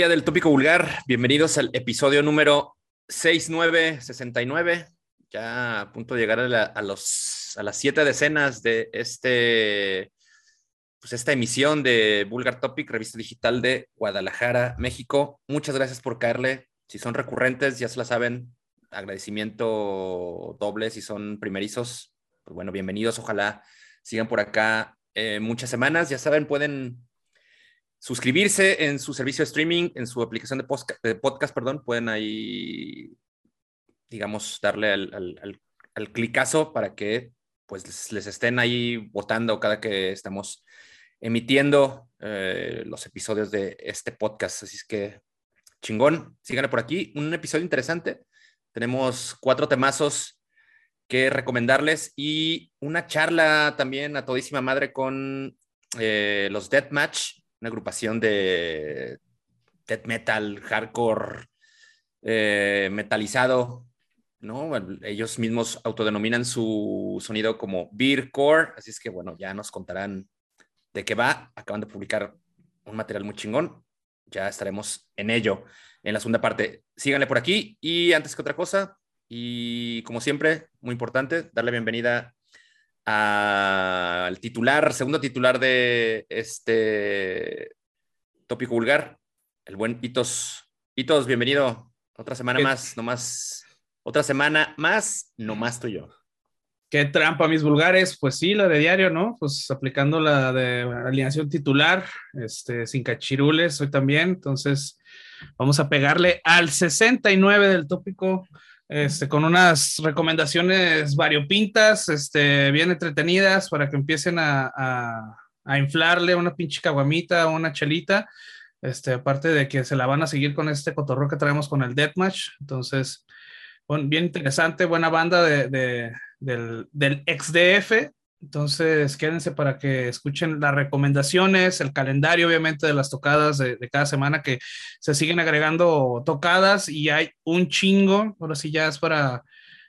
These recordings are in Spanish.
Familia del Tópico Vulgar, bienvenidos al episodio número 6969, ya a punto de llegar a, las siete decenas de este, pues esta emisión de Vulgar Topic, revista digital de Guadalajara, México. Muchas gracias por caerle. Si son recurrentes, ya se la saben, agradecimiento doble. Si son primerizos, pues bueno, bienvenidos. Ojalá sigan por acá eh, muchas semanas. Ya saben, pueden suscribirse en su servicio de streaming, en su aplicación de podcast, perdón, pueden ahí, digamos, darle al, clicazo para que pues les, estén ahí votando cada que estamos emitiendo eh, los episodios de este podcast. Así es que chingón, síganle por aquí. Un episodio interesante. Tenemos cuatro temazos que recomendarles y una charla también a todísima madre con eh, los Deathmatch una agrupación de death metal, hardcore, eh, metalizado, ¿no? ellos mismos autodenominan su sonido como beercore, así es que bueno, ya nos contarán de qué va. Acaban de publicar un material muy chingón, ya estaremos en ello en la segunda parte. Síganle por aquí y antes que otra cosa, y como siempre, muy importante, darle bienvenida al titular, segundo titular de este tópico vulgar, el buen Hitos. Hitos, bienvenido. Otra semana más, nomás. Otra semana más, nomás tú y yo. Qué trampa, mis vulgares. Pues sí, la de diario, ¿no? Pues aplicando la de alineación titular, este, sin cachirules hoy también. Entonces, vamos a pegarle al 69 del tópico este, con unas recomendaciones variopintas, este, bien entretenidas para que empiecen a, inflarle una pinche caguamita o una chelita. Este, aparte de que se la van a seguir con este cotorro que traemos con el Deathmatch. Entonces, bien interesante, buena banda de, del, del XDF. Entonces, quédense para que escuchen las recomendaciones, el calendario, obviamente, de las tocadas de, cada semana, que se siguen agregando tocadas y hay un chingo. Ahora sí, ya es para.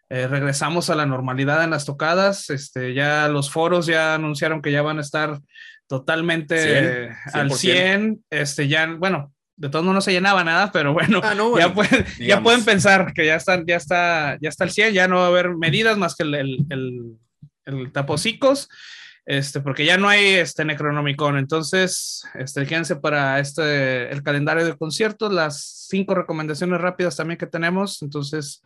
Eh, regresamos a la normalidad en las tocadas. Este, ya los foros ya anunciaron que ya van a estar totalmente al 100. Este, ya, bueno, de todos no se llenaba nada, pero bueno, ah, ya, pueden, ya, pueden, pensar que ya están, ya está, ya está al 100, ya no va a haber medidas más que el el Taposicos, este, porque ya no hay este Necronomicon. Entonces, este, para este, el calendario de conciertos, las cinco recomendaciones rápidas también que tenemos. Entonces,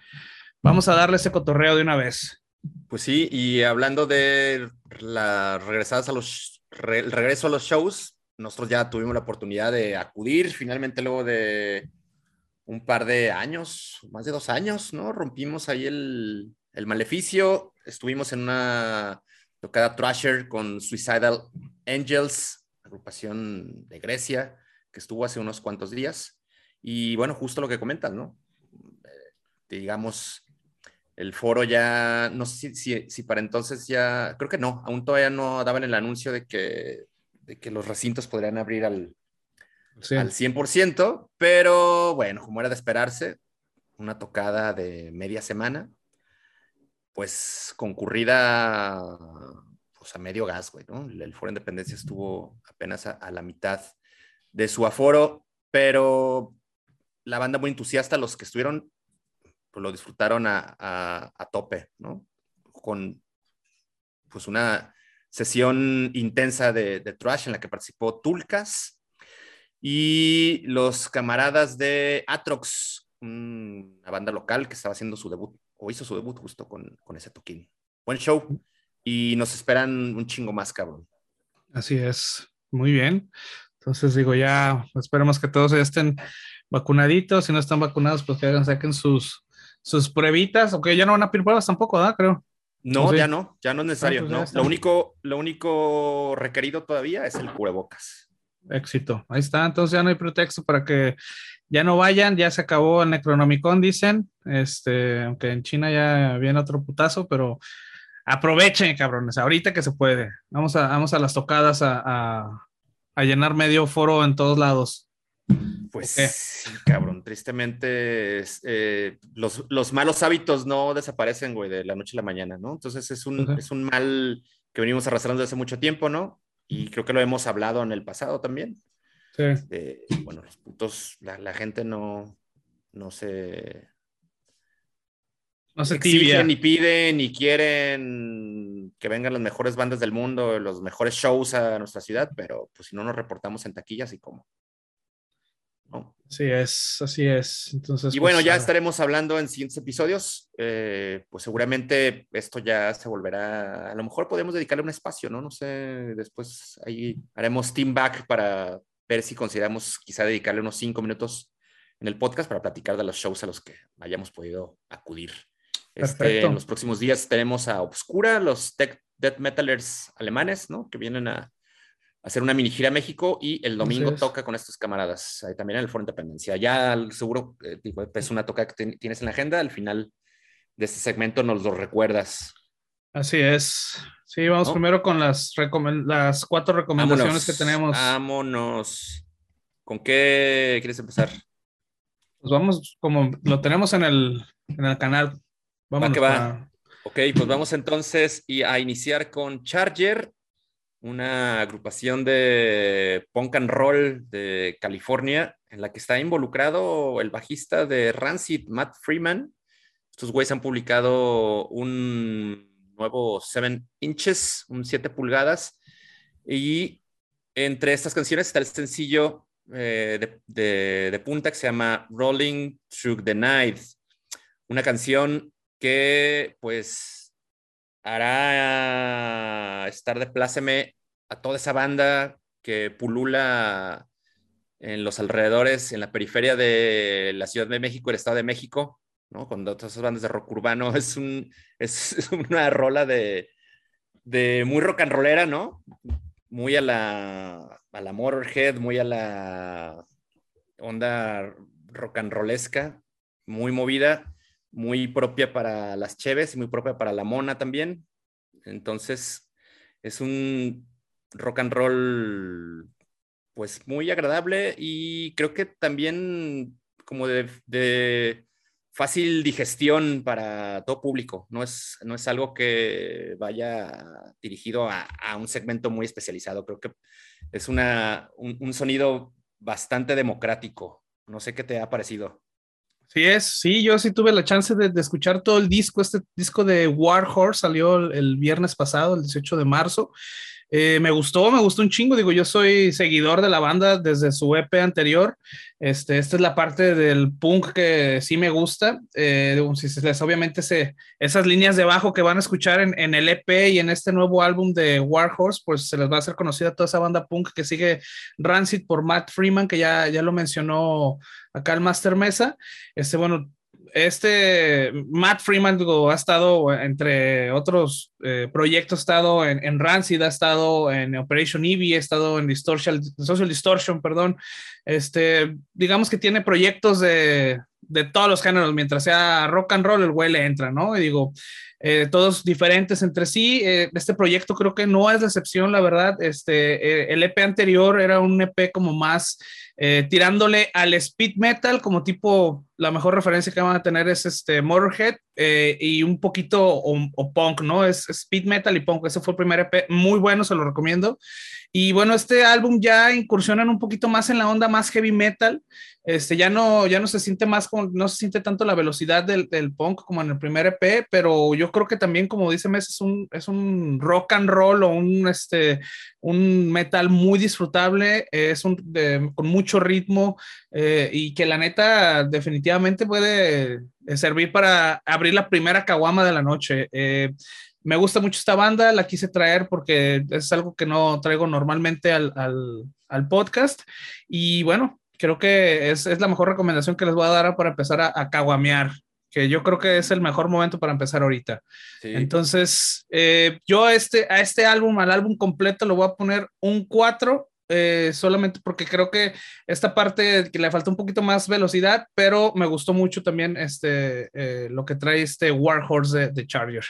vamos a darle ese cotorreo de una vez. Pues sí, y hablando de las regresadas a los, el regreso a los shows, nosotros ya tuvimos la oportunidad de acudir finalmente luego de un par de años, más de dos años, ¿no? Rompimos ahí el, el maleficio, estuvimos en una tocada Thrasher con Suicidal Angels, agrupación de Grecia, que estuvo hace unos cuantos días. Y bueno, justo lo que comentas, ¿no? Eh, digamos, el foro ya, no sé si, si, para entonces ya, creo que no, aún todavía no daban el anuncio de que, de que los recintos podrían abrir al, al 100%, pero bueno, como era de esperarse, una tocada de media semana, pues concurrida pues a medio gas, güey, ¿no? El Foro Independencia estuvo apenas a, la mitad de su aforo, pero la banda muy entusiasta, los que estuvieron, pues lo disfrutaron a, tope, ¿no? Con pues una sesión intensa de, de trash en la que participó Tulcas y los camaradas de Atrox, una banda local que estaba haciendo su debut o hizo su debut justo con, con ese toquín. Buen show y nos esperan un chingo más, cabrón. Así es, muy bien. Entonces digo, ya esperemos que todos ya estén vacunaditos. Si no están vacunados, pues que hagan, saquen sus, sus pruebitas. Ok, ya no van a pedir pruebas tampoco, ¿verdad? Creo. No, ya no, ya no es necesario. Ah, pues no. Lo, único, lo único requerido todavía es el cubrebocas. Éxito. Ahí está. Entonces ya no hay pretexto para que ya no vayan, ya se acabó el Necronomicon, dicen, este, aunque en China ya viene otro putazo, pero aprovechen, cabrones, ahorita que se puede. Vamos a, vamos a las tocadas a, llenar medio foro en todos lados. Pues sí, cabrón, tristemente eh, los, malos hábitos no desaparecen, güey, de la noche a la mañana, ¿no? Entonces es un, es un mal que venimos arrastrando desde hace mucho tiempo, ¿no? Y creo que lo hemos hablado en el pasado también. Eh, bueno, los puntos, la, gente no, no se... No se exigen ni piden ni quieren que vengan las mejores bandas del mundo, los mejores shows a nuestra ciudad, pero pues si no nos reportamos en taquillas y cómo. Sí, es, así es. Entonces, y bueno, pues, ya estaremos hablando en siguientes episodios. Eh, pues seguramente esto ya se volverá. A lo mejor podemos dedicarle un espacio, ¿no? No sé. Después ahí haremos team back para ver si consideramos quizá dedicarle unos cinco minutos en el podcast para platicar de los shows a los que hayamos podido acudir. Este, en los próximos días tenemos a Obscura, los tech, death metalers alemanes, ¿no? Que vienen a hacer una mini gira a México y el domingo toca con estos camaradas, ahí también en el Foro Independencia. Ya seguro eh, es una toca que tienes en la agenda, al final de este segmento nos lo recuerdas. Así es. Sí, vamos primero con las, las cuatro recomendaciones que tenemos. Vámonos. ¿Con qué quieres empezar? Pues vamos, como lo tenemos en el, en el canal. Vamos que va. Ok, pues vamos entonces y a iniciar con Charger una agrupación de punk and roll de California en la que está involucrado el bajista de Rancid, Matt Freeman. Estos güeyes han publicado un nuevo 7 inches, un 7 pulgadas, y entre estas canciones está el sencillo eh, de, de, punta que se llama Rolling Through the Night, una canción que pues hará estar de pláceme a toda esa banda que pulula en los alrededores, en la periferia de la Ciudad de México, el Estado de México, ¿no? Con todas esas bandas de rock urbano, es, un, es, una rola de, de, muy rock and rollera, ¿no? Muy a la, a la Motorhead, muy a la onda rock and rollesca, muy movida, muy propia para las cheves y muy propia para la mona también. Entonces, es un rock and roll pues muy agradable y creo que también como de, fácil digestión para todo público. No es, no es algo que vaya dirigido a, un segmento muy especializado. Creo que es una, un, sonido bastante democrático. No sé qué te ha parecido. Sí es, sí, yo sí tuve la chance de, escuchar todo el disco. Este disco de War Horse salió el, viernes pasado, el 18 de marzo, eh, me gustó, me gustó un chingo. Digo, yo soy seguidor de la banda desde su EP anterior. Este, esta es la parte del punk que sí me gusta. Eh, obviamente se, esas líneas de bajo que van a escuchar en, en, el EP y en este nuevo álbum de Warhorse, pues se les va a hacer conocida toda esa banda punk que sigue Rancid por Matt Freeman, que ya, ya lo mencionó acá el Master Mesa. Este, bueno, este Matt Freeman ha estado entre otros eh, proyectos, ha estado en, Rancid, ha estado en Operation Eevee, ha estado en Distortion, Social Distortion, perdón. Este, digamos que tiene proyectos de, de todos los géneros, mientras sea rock and roll, el güey le entra, ¿no? Y digo, eh, todos diferentes entre sí. Eh, este proyecto creo que no es la excepción, la verdad. Este, el EP anterior era un EP como más tirándole al speed metal, como tipo, la mejor referencia que van a tener es este Motorhead eh, y un poquito o, punk, ¿no? Es, speed metal y punk. Ese fue el primer EP, muy bueno, se lo recomiendo. Y bueno, este álbum ya incursionan un poquito más en la onda más heavy metal. Este, ya no, ya no se siente más, con, no se siente tanto la velocidad del, del, punk como en el primer EP, pero yo creo que también, como dice Mes, es un, es un rock and roll o un, este, un metal muy disfrutable, es un, con mucho ritmo eh, y que la neta definitivamente puede servir para abrir la primera caguama de la noche. Eh, me gusta mucho esta banda, la quise traer porque es algo que no traigo normalmente al, podcast. Y bueno, creo que es, la mejor recomendación que les voy a dar para empezar a, caguamear, que yo creo que es el mejor momento para empezar ahorita. Entonces, eh, yo a este, a este álbum, al álbum completo, le voy a poner un 4. Eh, solamente porque creo que esta parte que le falta un poquito más velocidad, pero me gustó mucho también este, eh, lo que trae este Warhorse de, Charger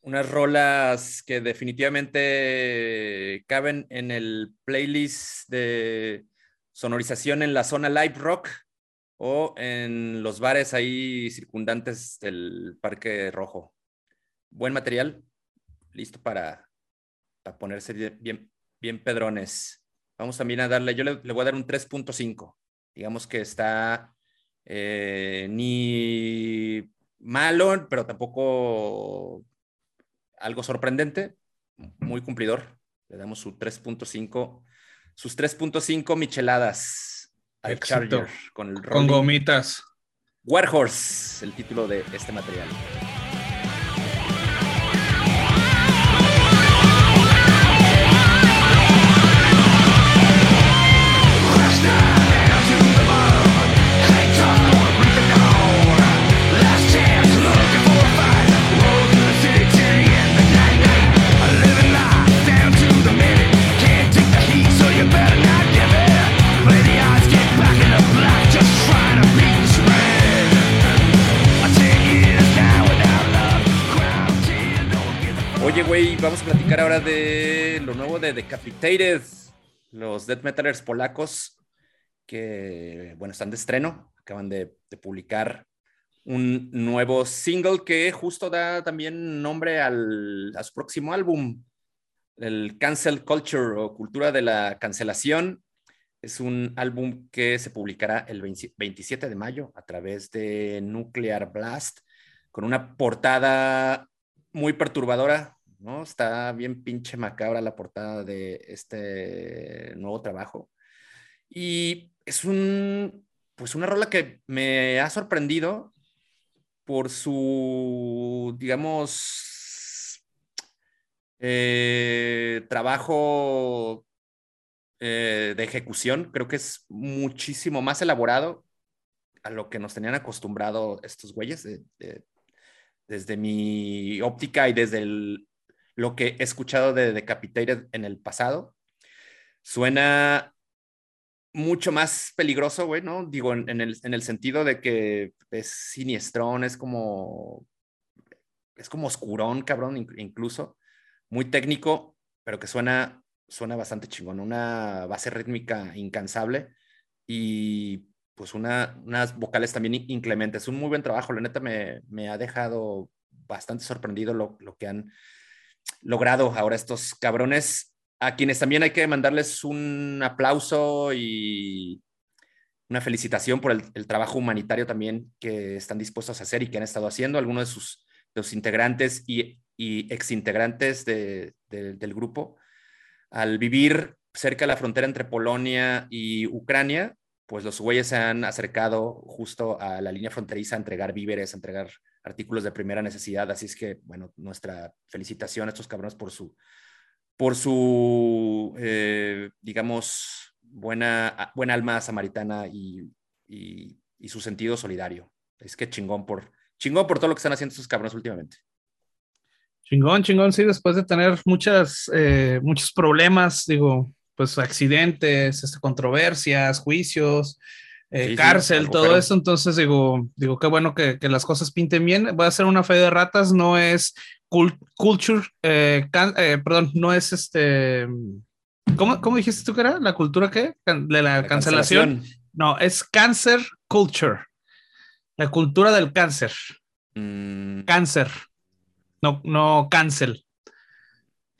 unas rolas que definitivamente caben en el playlist de sonorización en la zona live rock o en los bares ahí circundantes del Parque Rojo. Buen material, listo para, para ponerse bien, bien pedrones. Vamos también a darle, yo le, voy a dar un 3.5. Digamos que está eh, ni malo, pero tampoco algo sorprendente, muy cumplidor. Le damos su 3.5, sus 3.5 micheladas al Charger con el Con gomitas. Warhorse, el título de este material. Platicar ahora de lo nuevo de Decapitated, los death metalers polacos que, bueno, están de estreno, acaban de, publicar un nuevo single que justo da también nombre al, a su próximo álbum, el Cancel Culture o Cultura de la Cancelación. Es un álbum que se publicará el 27 de mayo a través de Nuclear Blast, con una portada muy perturbadora, ¿no? Está bien pinche macabra la portada de este nuevo trabajo. Y es un, pues una rola que me ha sorprendido por su, digamos, eh, trabajo eh, de ejecución. Creo que es muchísimo más elaborado a lo que nos tenían acostumbrado estos güeyes desde mi óptica y desde el, lo que he escuchado de Decapitated en el pasado. Suena mucho más peligroso, güey, ¿no? Digo, en, el, en, el, sentido de que es siniestrón, es como, es como oscurón, cabrón, incluso, muy técnico, pero que suena, suena bastante chingón, una base rítmica incansable y pues una, unas vocales también inclementes. Un muy buen trabajo, la neta me, me ha dejado bastante sorprendido lo, lo que han logrado ahora estos cabrones, a quienes también hay que mandarles un aplauso y una felicitación por el, trabajo humanitario también que están dispuestos a hacer y que han estado haciendo. Algunos de sus, integrantes y, exintegrantes del grupo, al vivir cerca de la frontera entre Polonia y Ucrania, pues los güeyes se han acercado justo a la línea fronteriza a entregar víveres, a entregar artículos de primera necesidad. Así es que, bueno, nuestra felicitación a estos cabrones por su, por su eh, digamos, buena, buena alma samaritana y, y, su sentido solidario. Es que chingón por, chingón por todo lo que están haciendo estos cabrones últimamente. Chingón, chingón, sí, después de tener muchas, eh, muchos problemas, digo, pues accidentes, este, controversias, juicios, eh, cárcel, todo eso. Entonces digo, digo, qué bueno que, que, las cosas pinten bien. Voy a hacer una fe de ratas, no es culture, eh, eh, perdón, no es este. ¿Cómo, ¿Cómo, dijiste tú que era? ¿La cultura qué? De la, cancelación. No, es cancer culture. La cultura del cáncer. Mm. Cáncer. No, no cancel.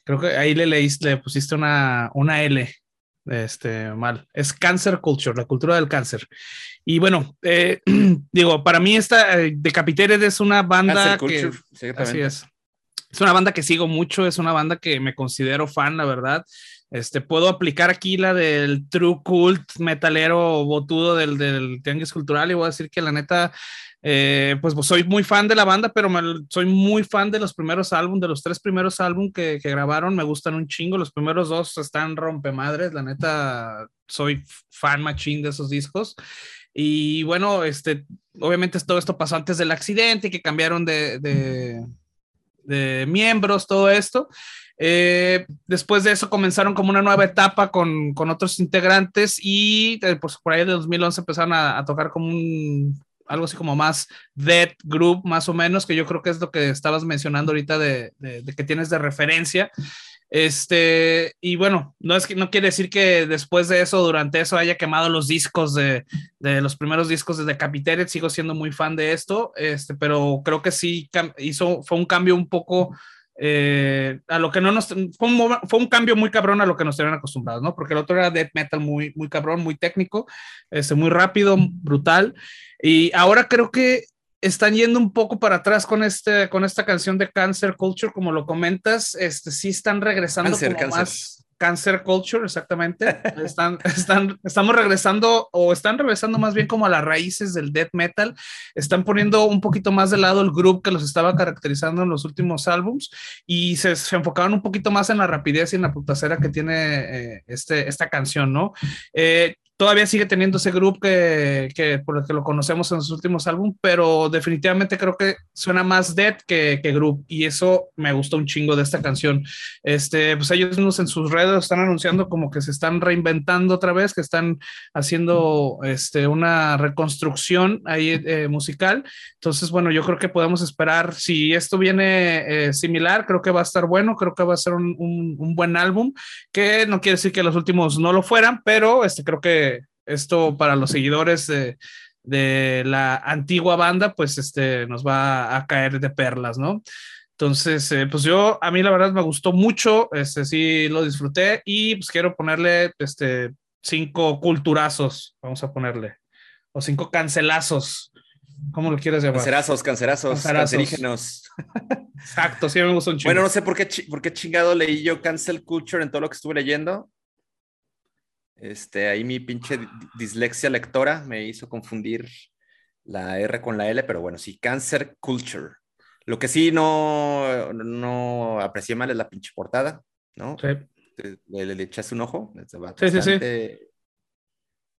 Creo que ahí le leíste, le pusiste una, una L este, mal. Es Cancer Culture, la cultura del cáncer. Y bueno, eh, digo, para mí esta eh, Decapitated es una banda que... así es. Es una banda que sigo mucho, es una banda que me considero fan, la verdad. Este, puedo aplicar aquí la del true cult metalero botudo del, del Tianguis Cultural y voy a decir que la neta eh, pues, soy muy fan de la banda, pero soy muy fan de los primeros álbumes, de los tres primeros álbumes que, grabaron, me gustan un chingo, los primeros dos están rompemadres, la neta, soy fan machín de esos discos. Y bueno, este, obviamente todo esto pasó antes del accidente, que cambiaron de, de, miembros, todo esto. Eh, después de eso comenzaron como una nueva etapa con, con otros integrantes y eh, pues por ahí de 2011 empezaron a, a, tocar como un algo así como más Dead Group, más o menos, que yo creo que es lo que estabas mencionando ahorita de, que tienes de referencia. Este, y bueno, no es que no quiere decir que después de eso, durante eso, haya quemado los discos de, los primeros discos de Decapitated. Sigo siendo muy fan de esto, este, pero creo que sí hizo, fue un cambio un poco eh, a lo que no nos fue un, fue un, cambio muy cabrón a lo que nos tenían acostumbrados, ¿no? Porque el otro era death metal muy, muy cabrón, muy técnico, este, muy rápido, brutal. Y ahora creo que están yendo un poco para atrás con, este, con esta canción de Cancer Culture, como lo comentas, este, sí están regresando como más Cancer Culture, exactamente. Están, están, estamos regresando, o están regresando más bien como a las raíces del death metal. Están poniendo un poquito más de lado el grupo que los estaba caracterizando en los últimos álbums y se, se enfocaron un poquito más en la rapidez y en la putacera que tiene eh, este, esta canción, ¿no? Eh, todavía sigue teniendo ese grupo que, que, por el que lo conocemos en sus últimos álbumes, pero definitivamente creo que suena más Dead que, que Group y eso me gustó un chingo de esta canción. Este, pues ellos mismos en sus redes están anunciando como que se están reinventando otra vez, que están haciendo este, una reconstrucción ahí eh, musical. Entonces, bueno, yo creo que podemos esperar, si esto viene eh, similar, creo que va a estar bueno, creo que va a ser un, un, un buen álbum, que no quiere decir que los últimos no lo fueran, pero este, creo que esto para los seguidores de, de, la antigua banda, pues este, nos va a caer de perlas, ¿no? Entonces, eh, pues yo, a mí la verdad me gustó mucho, este, sí lo disfruté y pues quiero ponerle este, cinco culturazos, vamos a ponerle, o cinco cancelazos, ¿cómo lo quieres llamar? Cancerazos, cancerazos, cancerígenos. Exacto, sí me gustó un chingo. Bueno, no sé por qué, por qué chingado leí yo cancel culture en todo lo que estuve leyendo, este, ahí mi pinche dislexia lectora me hizo confundir la R con la L, pero bueno, sí, Cancer Culture. Lo que sí no, no aprecié mal es la pinche portada, ¿no? Sí. Le, le, echaste un ojo. Bastante, sí, sí, sí.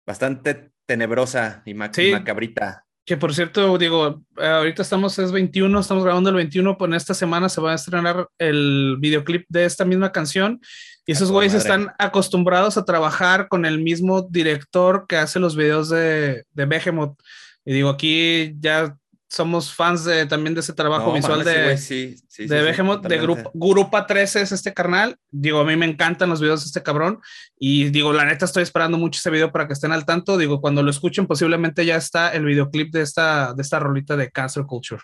Bastante tenebrosa y, macabrita. Que por cierto, digo, ahorita estamos, es 21, estamos grabando el 21, pues en esta semana se va a estrenar el videoclip de esta misma canción y esos güeyes están acostumbrados a trabajar con el mismo director que hace los videos de, de Behemoth. Y digo, aquí ya somos fans de, también de ese trabajo visual de, sí, de Behemoth, de Grupo, Grupa 13 es este carnal. Digo, a mí me encantan los videos de este cabrón. Y digo, la neta estoy esperando mucho ese video para que estén al tanto. Digo, cuando lo escuchen, posiblemente ya está el videoclip de esta, de esta rolita de Cancer Culture.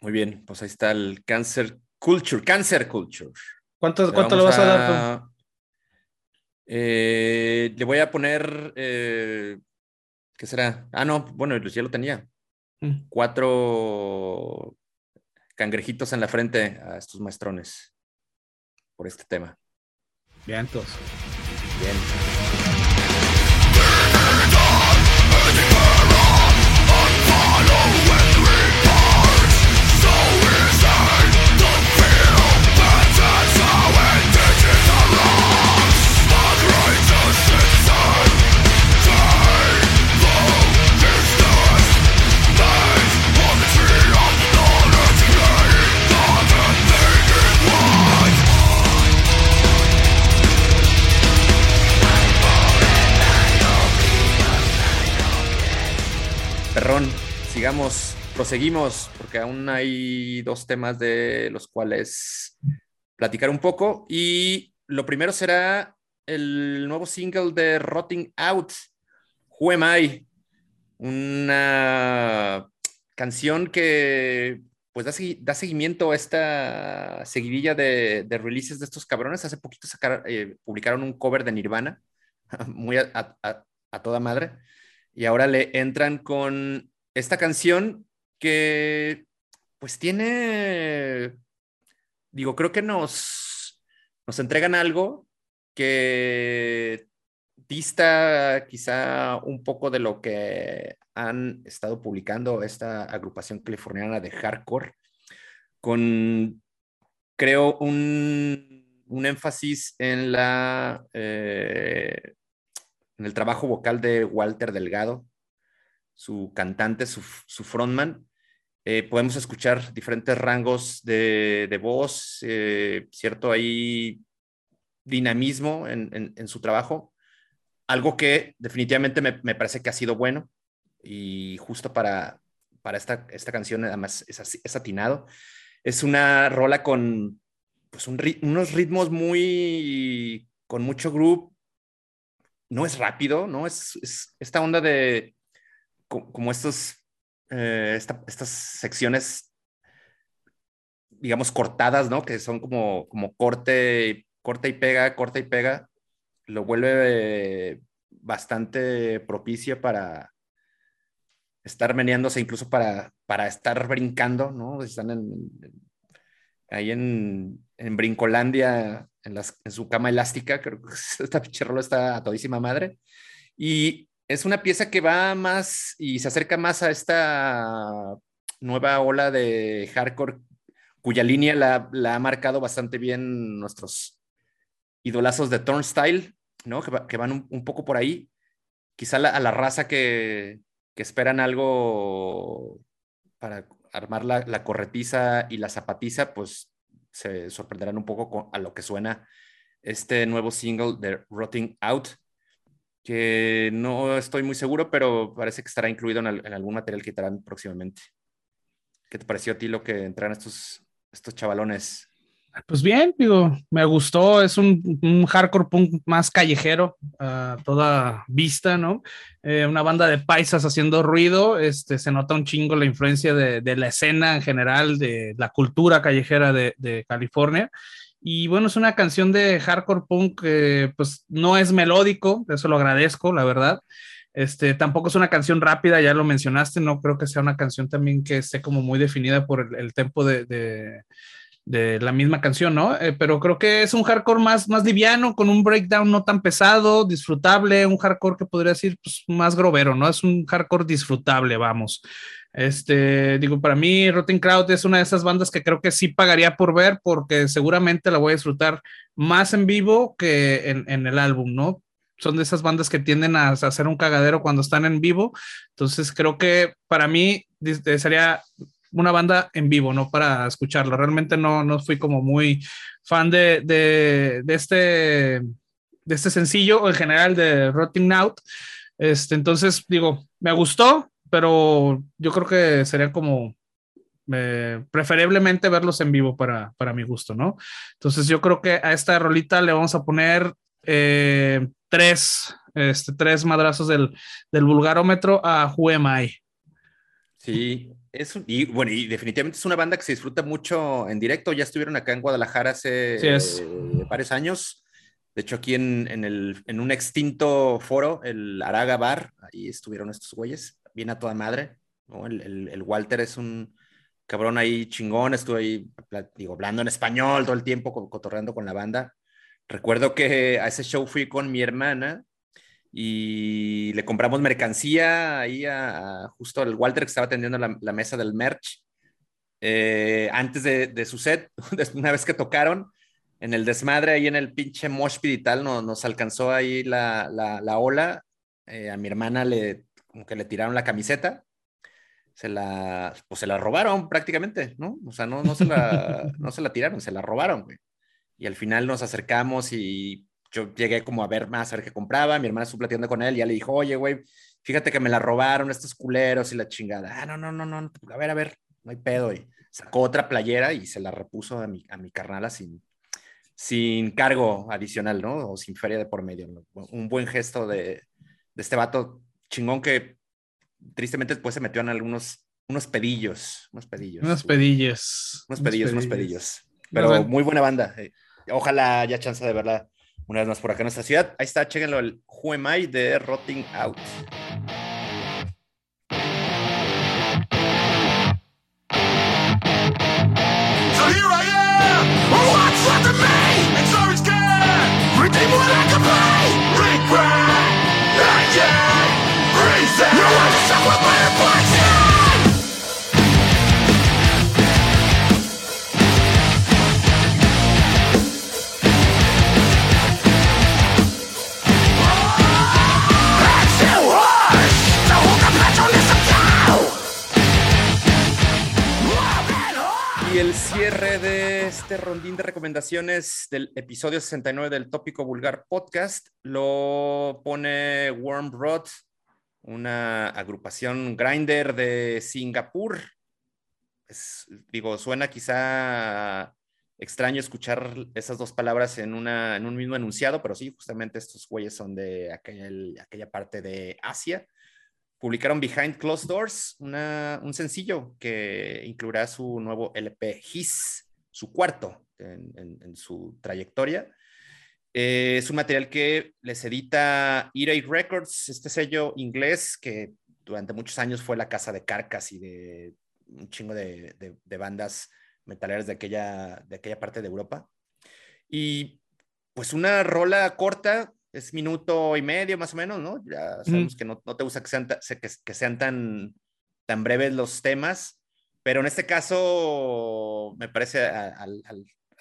Muy bien, pues ahí está el Cancer Culture, Cancer Culture. ¿Cuánto, le, vas a, dar tú? Eh, le voy a poner, eh, ¿qué será? Ah, no, bueno, ya lo tenía. Mm. Cuatro cangrejitos en la frente a estos maestrones por este tema. Bien, entonces. Bien. Sigamos, proseguimos, porque aún hay dos temas de los cuales platicar un poco. Y lo primero será el nuevo single de Rotting Out, Who Am I? Una canción que pues da, seguimiento a esta seguidilla de, releases de estos cabrones. Hace poquito eh, publicaron un cover de Nirvana, muy a toda madre y ahora le entran con esta canción que pues tiene, digo, creo que nos, nos entregan algo que dista quizá un poco de lo que han estado publicando esta agrupación californiana de hardcore, con, creo, un, un énfasis en la eh, en el trabajo vocal de Walter Delgado, su cantante, su, frontman. Eh, podemos escuchar diferentes rangos de, voz, eh, cierto ahí dinamismo en, su trabajo, algo que definitivamente me, parece que ha sido bueno y justo para, para esta, esta canción además es, atinado. Es una rola con pues, unos ritmos muy, con mucho groove, no es rápido, ¿no? Es, esta onda de como estos, eh, estas secciones digamos, cortadas, ¿no? Que son como, como corte, corta y pega, corta y pega, lo vuelve bastante propicio para estar meneándose, incluso para, para estar brincando, ¿no? Están en, ahí en, en Brincolandia, en, las, en, su cama elástica, creo que esta pinche está a todísima madre. Y es una pieza que va más y se acerca más a esta nueva ola de hardcore cuya línea la, ha marcado bastante bien nuestros idolazos de Turnstile, ¿no? Que, van un, poco por ahí. Quizá a la raza que, esperan algo para armar la, corretiza y la zapatiza, pues se sorprenderán un poco a lo que suena este nuevo single de Rotting Out, que no estoy muy seguro, pero parece que estará incluido en, algún material que estarán próximamente. ¿Qué te pareció a ti lo que entraron estos, estos chavalones? Pues bien, digo, me gustó, es un, hardcore punk más callejero a toda vista, ¿no? Eh, una banda de paisas haciendo ruido, este, se nota un chingo la influencia de, la escena en general, de la cultura callejera de, California. Y bueno, es una canción de hardcore punk que pues no es melódico, eso lo agradezco, la verdad. Este, tampoco es una canción rápida, ya lo mencionaste, no creo que sea una canción también que esté como muy definida por el, el tempo de, de de la misma canción, ¿no? Eh, pero creo que es un hardcore más, más liviano, con un breakdown no tan pesado, disfrutable, un hardcore que podría decir pues, más grovero, ¿no? Es un hardcore disfrutable, vamos. Este, digo, para mí, Rotten Crowd es una de esas bandas que creo que sí pagaría por ver, porque seguramente la voy a disfrutar más en vivo que en, en el álbum, ¿no? Son de esas bandas que tienden a hacer un cagadero cuando están en vivo. Entonces, creo que para mí sería una banda en vivo, no para escucharlo. Realmente no, no fui como muy fan de, de, de este, de este sencillo o en general de Rotting Out. Este, entonces, digo, me gustó, pero yo creo que sería como eh, preferiblemente verlos en vivo para, para mi gusto, ¿no? Entonces yo creo que a esta rolita le vamos a poner eh, tres, este, tres madrazos del, del vulgarómetro a Who Sí, es y bueno, y definitivamente es una banda que se disfruta mucho en directo. Ya estuvieron acá en Guadalajara hace varios años. De hecho, aquí en, en, el, en, un extinto foro, el Araga Bar, ahí estuvieron estos güeyes, bien a toda madre. ¿no? El, el, el, Walter es un cabrón ahí chingón, estuve ahí, digo, hablando en español todo el tiempo, cotorreando con la banda. Recuerdo que a ese show fui con mi hermana y le compramos mercancía ahí a, justo al Walter que estaba atendiendo la, la mesa del merch. Eh, antes de, de, su set, una vez que tocaron, en el desmadre ahí en el pinche mosh y tal, no, nos alcanzó ahí la, la, la ola. Eh, a mi hermana le, como que le tiraron la camiseta. Se la, pues se la robaron prácticamente, ¿no? O sea, no, no, se, la, no se la tiraron, se la robaron, güey. Y al final nos acercamos y yo llegué como a ver más, a ver qué compraba, mi hermana estuvo platicando con él, y ya le dijo, oye, güey, fíjate que me la robaron estos culeros y la chingada. Ah, no, no, no, no, a ver, a ver, no hay pedo. Y sacó otra playera y se la repuso a mi, a mi carnala sin, sin cargo adicional, ¿no? O sin feria de por medio. ¿no? Un buen gesto de, de este vato chingón que tristemente después se metió en algunos unos pedillos, unos pedillos. Unos pedillos. Unos pedillos, unos pedillos. Pero muy buena banda. Eh, ojalá haya chance de verla una vez más por acá en nuestra ciudad. Ahí está, chéquenlo, el Who Am I de Rotting Out. De este rondín de recomendaciones del episodio 69 del Tópico Vulgar Podcast lo pone Warm Rod, una agrupación grinder de Singapur. Es, digo, suena quizá extraño escuchar esas dos palabras en, una, en un mismo enunciado, pero sí, justamente estos güeyes son de aquel, aquella parte de Asia publicaron Behind Closed Doors, un sencillo que incluirá su nuevo LP His, su cuarto en, su trayectoria. Eh, es un material que les edita Earache Records, este sello inglés que durante muchos años fue la casa de Carcas y de un chingo de, bandas metaleras de aquella, de aquella parte de Europa. Y pues una rola corta, es minuto y medio más o menos, ¿no? Ya sabemos que no, te gusta que sean, que, sean tan, tan breves los temas, pero en este caso me parece al,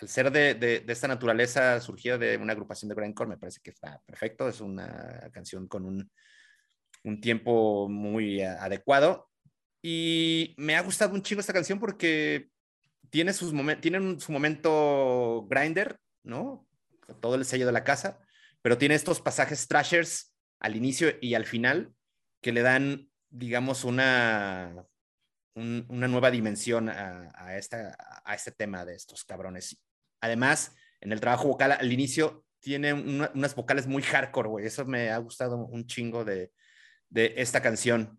ser de, esta naturaleza surgida de una agrupación de grindcore, me parece que está perfecto, es una canción con un, un tiempo muy adecuado y me ha gustado un chingo esta canción porque tiene, sus tiene su momento grinder, ¿no? Todo el sello de la casa, pero tiene estos pasajes trashers al inicio y al final que le dan, digamos, una, una nueva dimensión a, esta, a este tema de estos cabrones. Además, en el trabajo vocal al inicio tiene unas vocales muy hardcore, güey. Eso me ha gustado un chingo de, de esta canción.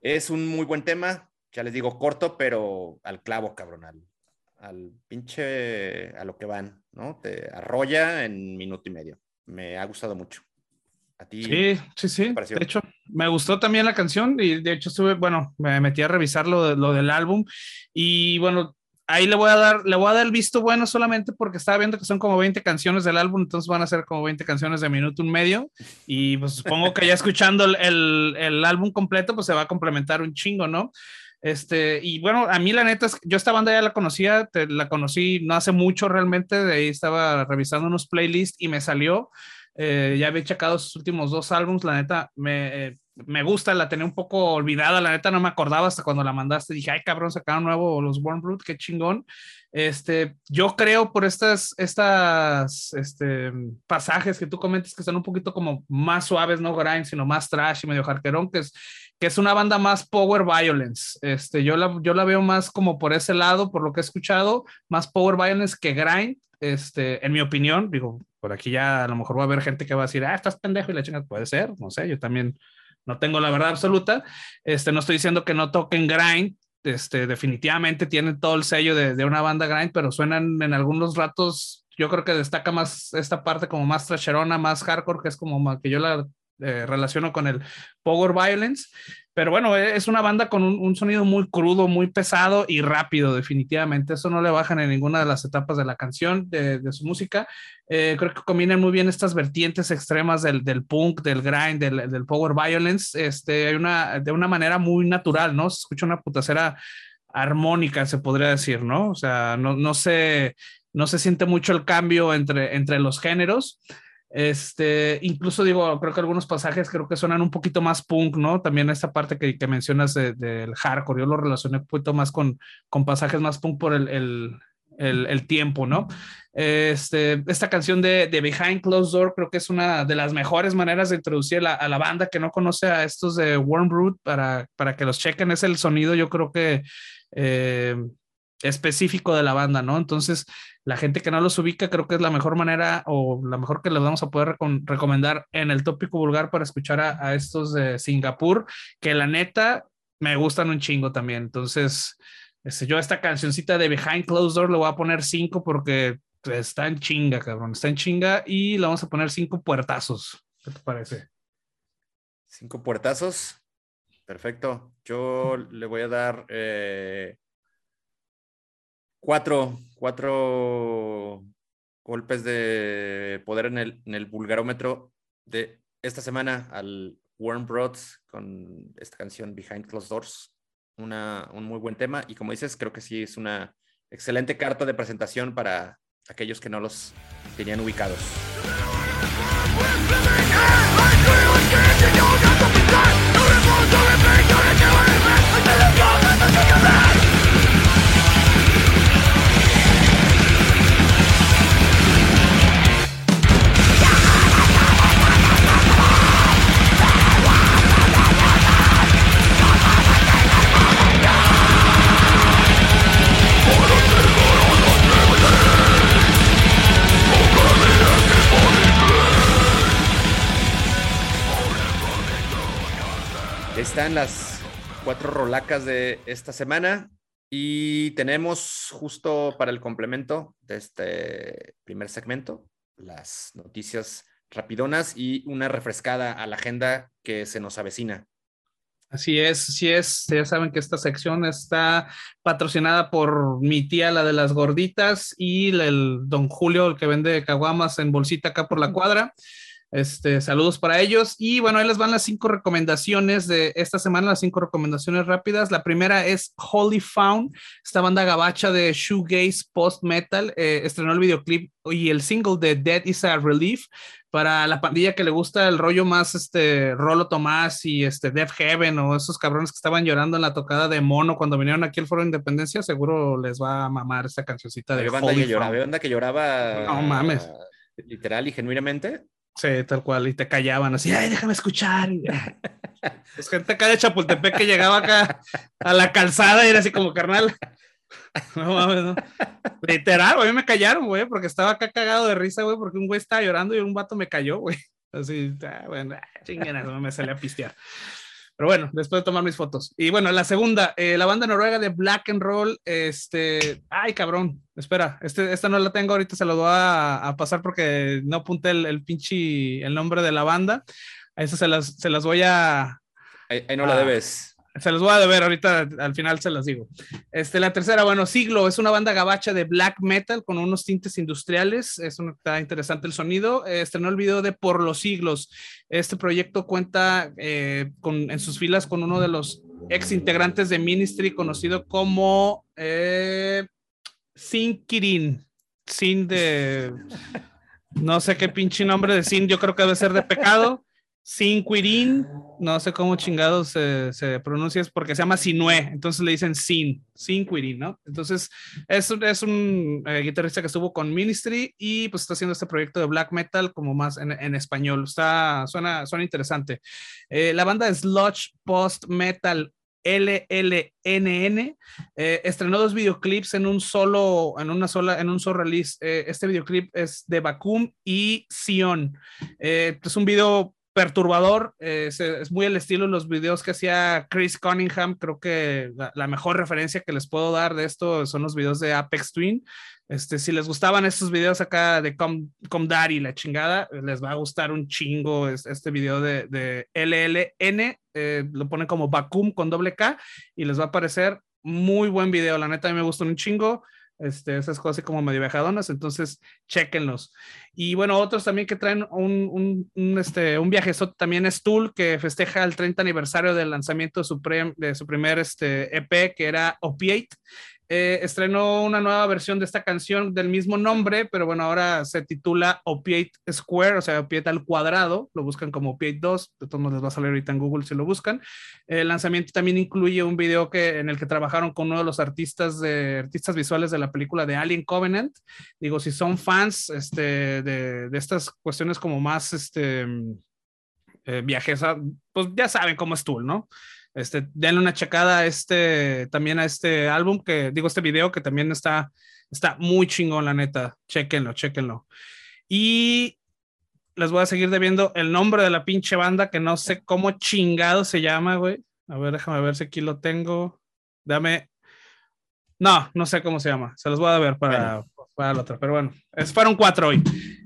Es un muy buen tema, ya les digo, corto, pero al clavo, cabrón, al, pinche, a lo que van, ¿no? Te arrolla en minuto y medio. Me ha gustado mucho. ¿A ti? Sí, sí, sí. De hecho, me gustó también la canción y de hecho estuve, bueno, me metí a revisar lo, lo del álbum y bueno, ahí le voy a dar, le voy a dar el visto bueno solamente porque estaba viendo que son como 20 canciones del álbum, entonces van a ser como 20 canciones de minuto y medio. Y pues supongo que ya escuchando el, el, álbum completo, pues se va a complementar un chingo, ¿no? Este, y bueno, a mí la neta es yo esta banda ya la conocía, la conocí no hace mucho realmente, de ahí estaba revisando unos playlists y me salió. Eh, ya había checado sus últimos dos álbumes, la neta me, eh, me gusta, la tenía un poco olvidada, la neta no me acordaba hasta cuando la mandaste, dije, ay cabrón, sacaron nuevo los Brute, qué chingón. Este, yo creo por estas, estas este, pasajes que tú comentas que son un poquito como más suaves, no grind, sino más trash y medio jarquerón, que es, que es una banda más power violence. Este, yo la, yo la veo más como por ese lado, por lo que he escuchado, más power violence que grind, este, en mi opinión, digo, por aquí ya a lo mejor va a haber gente que va a decir, ah, estás pendejo y la chinga puede ser, no sé, yo también no tengo la verdad absoluta. Este, no estoy diciendo que no toquen grind, este, definitivamente tienen todo el sello de, una banda grind, pero suenan en algunos ratos, yo creo que destaca más esta parte como más trasherona, más hardcore, que es como que yo la eh, relaciono con el Power Violence. Pero bueno, e, es una banda con un, sonido muy crudo, muy pesado y rápido, definitivamente. Eso no le bajan en ninguna de las etapas de la canción, de, su música. Eh, creo que combinan muy bien estas vertientes extremas del, punk, del grind, del, power violence, este, una, de una manera muy natural, ¿no? Se escucha una putacera armónica, se podría decir, ¿no? O sea, no, no, se, no se siente mucho el cambio entre, entre los géneros. Este, incluso digo, creo que algunos pasajes creo que suenan un poquito más punk, ¿no? También esta parte que, que mencionas del hardcore, yo lo relacioné un poquito más con, con pasajes más punk por el, el, el, tiempo, ¿no? Este, esta canción de, de, Behind Closed Door creo que es una de las mejores maneras de introducir a la banda que no conoce a estos de Warm Brood para, para que los chequen. Es el sonido, yo creo que eh, específico de la banda, ¿no? Entonces, la gente que no los ubica, creo que es la mejor manera o la mejor que les vamos a poder recomendar en el tópico vulgar para escuchar a, estos de Singapur, que la neta me gustan un chingo también. Entonces, este, yo a esta cancioncita de Behind Closed Door le voy a poner cinco porque está en chinga, cabrón, está en chinga y le vamos a poner cinco puertazos. ¿Qué te parece? Cinco puertazos. Perfecto. Yo le voy a dar eh, cuatro, cuatro golpes de poder en el, en el vulgarómetro de esta semana al Warm Broads con esta canción Behind Closed Doors. Una, un muy buen tema y como dices, creo que sí es una excelente carta de presentación para aquellos que no los tenían ubicados. Están las cuatro rolacas de esta semana y tenemos justo para el complemento de este primer segmento las noticias rapidonas y una refrescada a la agenda que se nos avecina. Así es, así es. Ya saben que esta sección está patrocinada por mi tía, la de las gorditas, y el don Julio, el que vende caguamas en bolsita acá por la cuadra. Este, saludos para ellos. Y bueno, ahí les van las cinco recomendaciones de esta semana, las cinco recomendaciones rápidas. La primera es Holy Found, esta banda gabacha de shoegaze post metal. Eh, estrenó el videoclip y el single de Dead is a Relief para la pandilla que le gusta el rollo más este Rolo Tomás y este Death Heaven o esos cabrones que estaban llorando en la tocada de mono cuando vinieron aquí al Foro de Independencia, seguro les va a mamar esta cancioncita de banda que lloraba, banda que lloraba. No mames. Literal y genuinamente. Sí, tal cual, y te callaban así, ay, déjame escuchar. pues gente acá de Chapultepec que llegaba acá a la calzada y era así como carnal. No mames, no. Literal, a mí me callaron, güey, porque estaba acá cagado de risa, güey, porque un güey estaba llorando y un vato me cayó, güey. Así, ah, bueno, ah, no me sale a pistear. Pero bueno, después de tomar mis fotos. Y bueno, la segunda, eh, la banda noruega de Black and Roll, este, ay cabrón, espera, este, esta no la tengo, ahorita se lo voy a, pasar porque no apunté el, el pinche, el nombre de la banda. A eso se las, se las voy a... Ahí, no la debes. Se los voy a deber ahorita, al final se las digo. Este, la tercera, bueno, Siglo es una banda gabacha de black metal con unos tintes industriales. Es un, está interesante el sonido. estrenó el video de Por los Siglos. Este proyecto cuenta eh, con, en sus filas con uno de los ex integrantes de Ministry conocido como eh, Sin Kirin. Sin de. No sé qué pinche nombre de Sin, yo creo que debe ser de pecado. Sinquirin, no sé cómo chingados se, pronuncia, es porque se llama Sinue, entonces le dicen Sin, Sinquirin, ¿no? Entonces es, un eh, guitarrista que estuvo con Ministry y pues está haciendo este proyecto de black metal como más en, español, está, suena, suena interesante. Eh, la banda Sludge Post Metal LLNN eh, estrenó dos videoclips en un solo, en una sola, en un solo release. este videoclip es de Vacuum y Sion. es un video perturbador, eh, es, muy el estilo de los videos que hacía Chris Cunningham, creo que la, mejor referencia que les puedo dar de esto son los videos de Apex Twin. Este, si les gustaban estos videos acá de Com, Com Daddy, la chingada, les va a gustar un chingo este video de, de LLN, eh, lo ponen como Vacuum con doble K y les va a parecer muy buen video, la neta a mí me gustó un chingo. Este, esas cosas así como medio viajadonas, entonces chequenlos. Y bueno, otros también que traen un, un, este, un también es Tool, que festeja el 30 aniversario del lanzamiento de su, de su primer este, EP, que era Opiate. Eh, estrenó una nueva versión de esta canción del mismo nombre, pero bueno, ahora se titula Opiate Square, o sea, Opiate al cuadrado, lo buscan como Opiate 2, de todos modos les va a salir ahorita en Google si lo buscan. El lanzamiento también incluye un video que, en el que trabajaron con uno de los artistas, artistas visuales de la película de Alien Covenant. Digo, si son fans este, de, de estas cuestiones como más este, eh, viajes, pues ya saben cómo es Tool, ¿no? Este, denle una checada a este, también a este álbum, que digo, este video que también está, está muy chingón, la neta. Chequenlo, chequenlo. Y les voy a seguir debiendo el nombre de la pinche banda, que no sé cómo chingado se llama, güey. A ver, déjame ver si aquí lo tengo. Dame. No, no sé cómo se llama. Se los voy a ver para, para la otra, pero bueno, es, fueron cuatro hoy.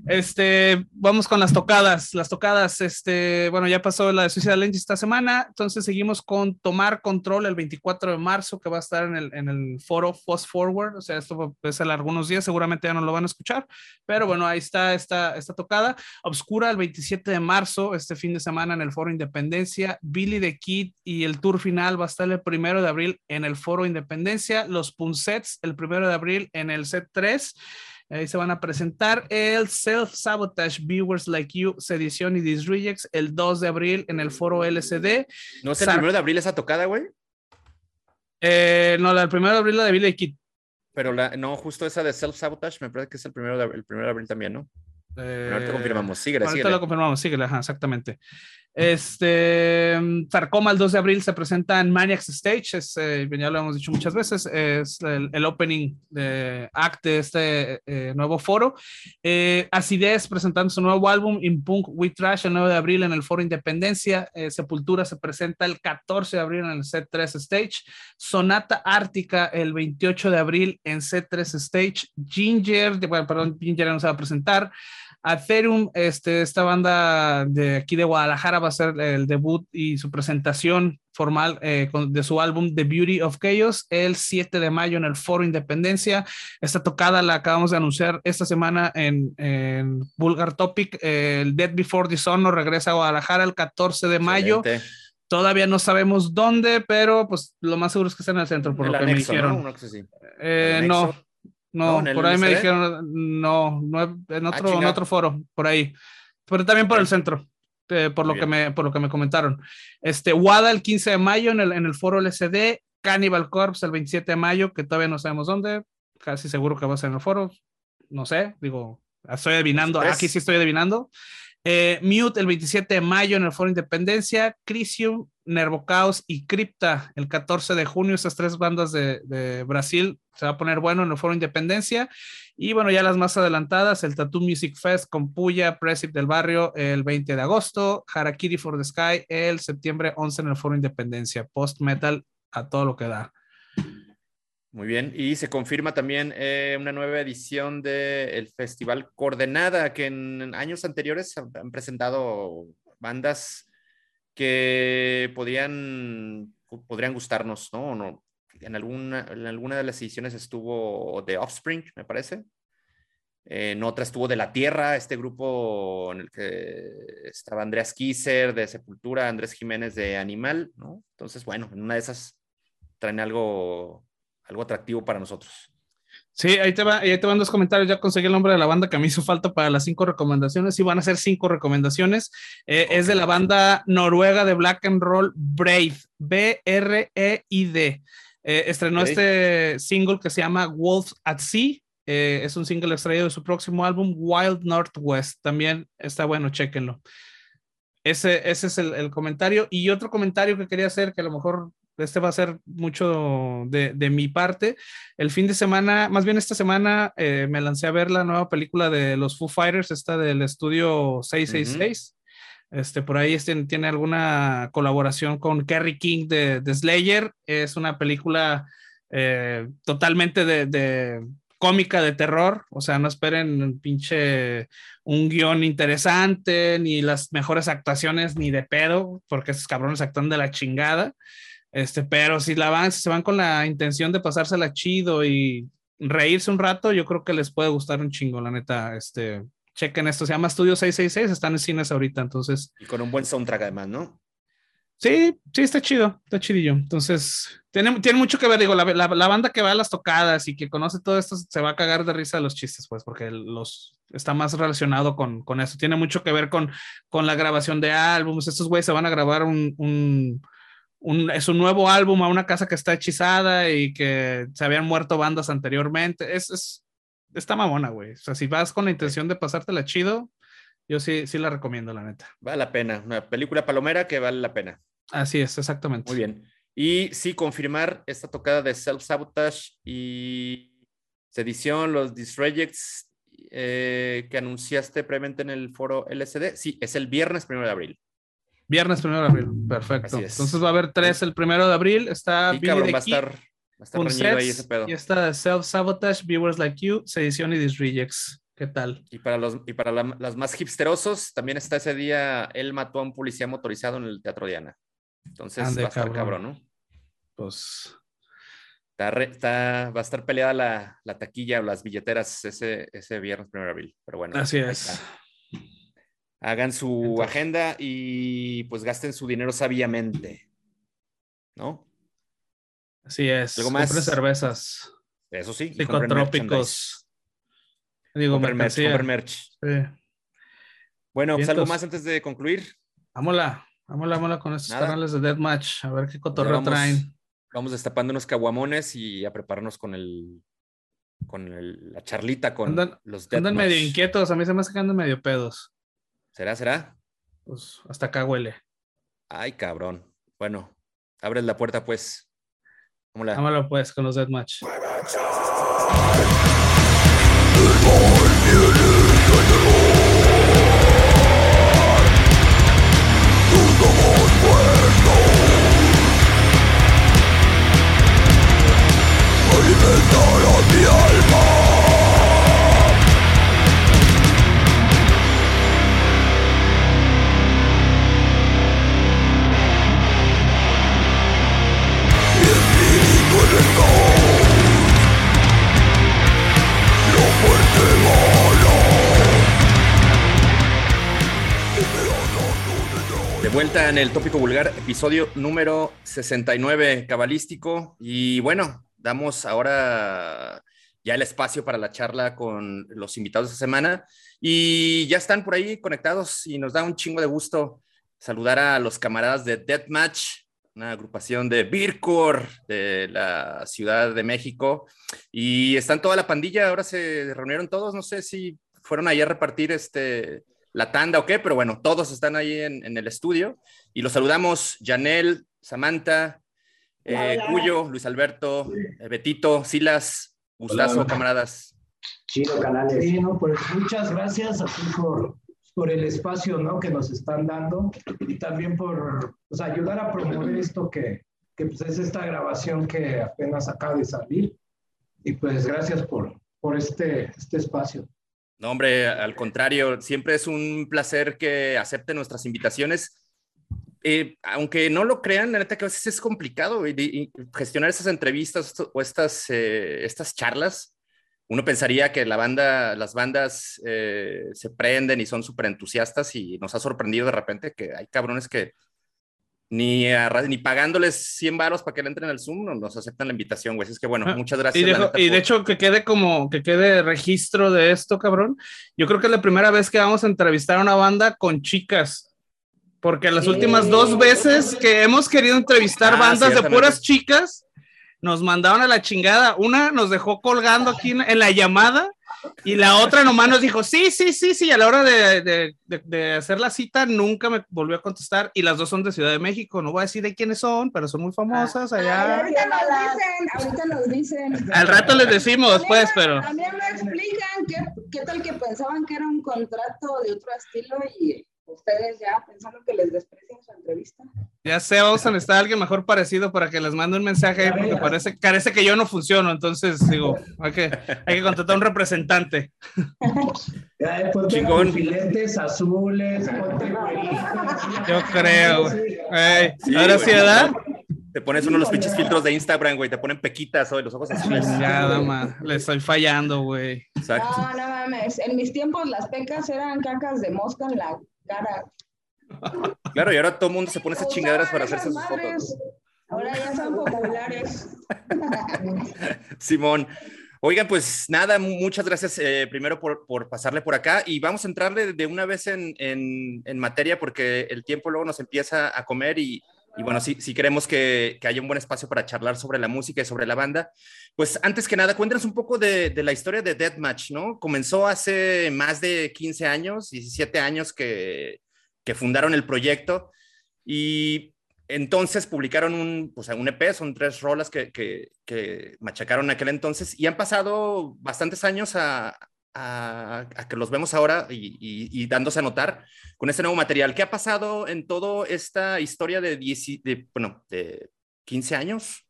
Este, vamos con las tocadas. Las tocadas, este, bueno, ya pasó la de Suicide Lens esta semana, entonces seguimos con Tomar Control el 24 de marzo, que va a estar en el, en el foro Fast Forward, o sea, esto a ser algunos días, seguramente ya no lo van a escuchar, pero bueno, ahí está esta, esta tocada. Obscura el 27 de marzo, este fin de semana en el foro Independencia. Billy the Kid y el tour final va a estar el primero de abril en el foro Independencia. Los Punsets el primero de abril en el set 3. Ahí se van a presentar el Self Sabotage Viewers Like You, Sedición y Disrejects el 2 de abril en el foro LCD. ¿No es el 1 de abril esa tocada, güey? Eh, no, la del 1 de abril la de Billy Kid. Pero la, no, justo esa de Self Sabotage me parece que es el 1 de, el primero de abril también, ¿no? Eh, ahorita confirmamos, síguele, ahorita lo confirmamos, síguele, ajá, exactamente. Este, Sarcoma el 2 de abril se presenta en Maniacs Stage, es, eh, ya lo hemos dicho muchas veces, es el, opening act de este eh, nuevo foro. Eh, Acidez presentando su nuevo álbum, In Punk We Trash, el 9 de abril en el Foro Independencia. Sepultura se presenta el 14 de abril en el C3 Stage. Sonata Ártica el 28 de abril en C3 Stage. Ginger, bueno, perdón, Ginger no se va a presentar. Atherum, este, esta banda de aquí de Guadalajara va a ser el debut y su presentación formal eh, de su álbum The Beauty of Chaos el 7 de mayo en el Foro Independencia. Esta tocada la acabamos de anunciar esta semana en, en Vulgar Topic. el Dead Before Dishonor regresa a Guadalajara el 14 de mayo. Todavía no sabemos dónde, pero pues lo más seguro es que está en el centro, por lo que me dijeron. ¿no? Eh, no, no, por ahí me dijeron, no, no en, ah, otro, en otro foro, por ahí. Pero también por el centro, eh, por, lo que me, por lo que me comentaron. Este, WADA el 15 de mayo en el, en el foro LCD, Cannibal Corpse el 27 de mayo, que todavía no sabemos dónde, casi seguro que va a ser en el foro, no sé, digo, estoy adivinando, aquí sí estoy adivinando. Eh, Mute el 27 de mayo en el Foro Independencia, Crisium, Nervocaos y Crypta el 14 de junio, esas tres bandas de, Brasil se va a poner bueno en el Foro Independencia. Y bueno, ya las más adelantadas, el Tattoo Music Fest con Puya, Presip del Barrio el 20 de agosto, Harakiri for the Sky el septiembre 11 en el Foro Independencia, Post Metal a todo lo que da. Muy bien, y se confirma también eh, una nueva edición del Festival Coordenada, que en años anteriores han presentado bandas que podrían, podrían gustarnos, ¿no? no en, alguna, en alguna de las ediciones estuvo The Offspring, me parece. En otra estuvo De la Tierra, este grupo en el que estaba Andreas Kisser de Sepultura, Andrés Jiménez de Animal, ¿no? Entonces, bueno, en una de esas traen algo algo atractivo para nosotros. Sí, ahí te, va, ahí te van dos comentarios. Ya conseguí el nombre de la banda que me hizo falta para las cinco recomendaciones. Y van a ser cinco recomendaciones. Eh, es de la banda noruega de Black and Roll Brave, B-R-E-I-D. Eh, estrenó este single que se llama Wolf at Sea. Eh, es un single extraído de su próximo álbum, Wild Northwest. También está bueno, chéquenlo. Ese, ese es el, el, comentario. Y otro comentario que quería hacer, que a lo mejor este va a ser mucho de, de, mi parte. El fin de semana, más bien esta semana, eh, me lancé a ver la nueva película de los Foo Fighters, esta del estudio 666. Este, por ahí este, tiene alguna colaboración con Kerry King de, de Slayer. Es una película eh, totalmente de, de, cómica de terror. O sea, no esperen pinche un guion interesante, ni las mejores actuaciones, ni de pedo, porque esos cabrones actúan de la chingada. Este, pero si la van, si se van con la intención de pasársela chido y reírse un rato, yo creo que les puede gustar un chingo, la neta. Este, chequen esto, se llama Studio 666, están en cines ahorita, entonces. Y con un buen soundtrack además, ¿no? Sí, sí, está chido, está chidillo. Entonces, tiene, tiene mucho que ver, digo, la, la, banda que va a las tocadas y que conoce todo esto se va a cagar de risa de los chistes, pues, porque los está más relacionado con, con eso. Tiene mucho que ver con, con la grabación de álbumes. Estos güeyes se van a grabar un, un es un nuevo álbum a una casa que está hechizada y que se habían muerto bandas anteriormente. Es, es está mamona, güey. O sea, si vas con la intención de pasártela chido, yo sí, sí la recomiendo, la neta. Vale la pena. Una película palomera que vale la pena. Así es, exactamente. Muy bien. Y sí, confirmar esta tocada de Self Sabotage y edición, los Disrejects eh, que anunciaste previamente en el foro LSD. Sí, es el viernes primero de abril. Viernes primero de abril, perfecto. Entonces va a haber tres el primero de abril. Está sí, cabrón, va a estar, va a estar reñido ahí ese pedo. Y está Self Sabotage, Viewers Like You, Sedición y Disrejects. ¿Qué tal? Y para los, y para las más hipsterosos, también está ese día, él mató a un policía motorizado en el Teatro Diana. Entonces va a estar cabrón, ¿no? Pues. Está, va a estar peleada la, la, taquilla o las billeteras ese, ese viernes primero de abril. Pero bueno. Así es hagan su agenda y pues gasten su dinero sabiamente. ¿No? Así es. Algo más. cervezas. Eso sí. Psicotrópicos. Digo, merch, merch. Sí. Bueno, pues algo más antes de concluir. Vámonos, vámonos, vámonos con estos canales de Deathmatch. A ver qué cotorreo traen. Vamos destapando unos caguamones y a prepararnos con el con la charlita con andan, los Deathmatch. Andan medio inquietos, a mí se me hace que andan medio pedos. ¿Será, será? Pues hasta acá huele. Ay, cabrón. Bueno, abres la puerta, pues. Vámonos, pues, con los Deathmatch. De vuelta en el tópico vulgar, episodio número 69, cabalístico. Y bueno, damos ahora ya el espacio para la charla con los invitados de esta semana. Y ya están por ahí conectados y nos da un chingo de gusto saludar a los camaradas de Deathmatch, una agrupación de Beercore de la Ciudad de México. Y están toda la pandilla, ahora se reunieron todos, no sé si fueron ahí a repartir este, la tanda o qué, pero bueno, todos están ahí en, el estudio. Y los saludamos, Janel, Samantha, eh, Cuyo, Luis Alberto, eh, Betito, Silas, Gustazo, camaradas. Chido, canales. Sí, no, pues muchas gracias a ti por, por el espacio ¿no? que nos están dando y también por pues, ayudar a promover esto que, que pues, es esta grabación que apenas acaba de salir. Y pues gracias por, por este, este espacio. No, hombre, al contrario, siempre es un placer que acepten nuestras invitaciones. Eh, aunque no lo crean, la neta que a veces es complicado gestionar esas entrevistas o estas, eh, estas charlas. Uno pensaría que la banda, las bandas eh, se prenden y son súper entusiastas y nos ha sorprendido de repente que hay cabrones que ni, ni pagándoles 100 varos para que le entren al Zoom, no nos aceptan la invitación, güey. Es que bueno, ah, muchas gracias. Y, de, hecho, que quede como, que quede registro de esto, cabrón. Yo creo que es la primera vez que vamos a entrevistar a una banda con chicas. Porque las últimas dos veces que hemos querido entrevistar ah, bandas de puras chicas, nos mandaron a la chingada. Una nos dejó colgando aquí en la llamada y la otra nomás nos dijo, sí, sí, sí, sí, a la hora de, de, hacer la cita nunca me volvió a contestar y las dos son de Ciudad de México, no voy a decir de quiénes son, pero son muy famosas allá. ahorita nos dicen, ahorita nos dicen. Al rato les decimos, pues, pero... También me explican qué, qué tal que pensaban que era un contrato de otro estilo y ustedes ya pensando que les desprecien su entrevista. Ya sé, vamos a necesitar a alguien mejor parecido para que les mande un mensaje porque parece, parece que yo no funciono, entonces digo, hay que, hay que contratar a un representante. Chingón. Filetes azules, Yo creo. Ahora sí, ¿verdad? Te pones uno de los pinches filtros de Instagram, güey, te ponen pequitas o los ojos azules. Nada más, le estoy fallando, güey. Exacto. No, no mames. En mis tiempos las pecas eran cacas de mosca en la cara. Claro, y ahora todo el mundo se pone esas chingaderas para hacerse sus fotos. Ahora ya son populares. Simón. Oigan, pues nada, muchas gracias eh, primero por, por, pasarle por acá y vamos a entrarle de una vez en, en, en, materia porque el tiempo luego nos empieza a comer y, y bueno, si, queremos que, haya un buen espacio para charlar sobre la música y sobre la banda, pues antes que nada, cuéntanos un poco de, la historia de Deathmatch, ¿no? Comenzó hace más de 15 años, 17 años que, fundaron el proyecto y entonces publicaron un, pues, un EP, son tres rolas que, que, que machacaron aquel entonces y han pasado bastantes años a, a, que los vemos ahora y, dándose a notar con este nuevo material. ¿Qué ha pasado en toda esta historia de, de, bueno, de 15 años,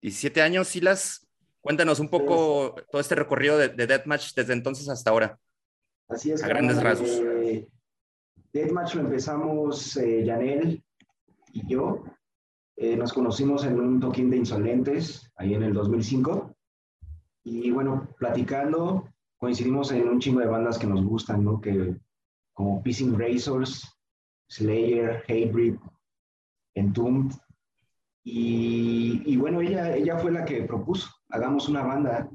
17 años, Silas? Cuéntanos un poco todo este recorrido de, de Deathmatch desde entonces hasta ahora. Así es. A grandes rasgos. Eh, Deathmatch lo empezamos eh, Janel y yo. Eh, nos conocimos en un toquín de Insolentes, ahí en el 2005. Y bueno, platicando, coincidimos en un chingo de bandas que nos gustan, ¿no? Que, como Pissing Razors, Slayer, Hatebreed, Entombed. Y, y, bueno, ella, ella fue la que propuso, hagamos una banda.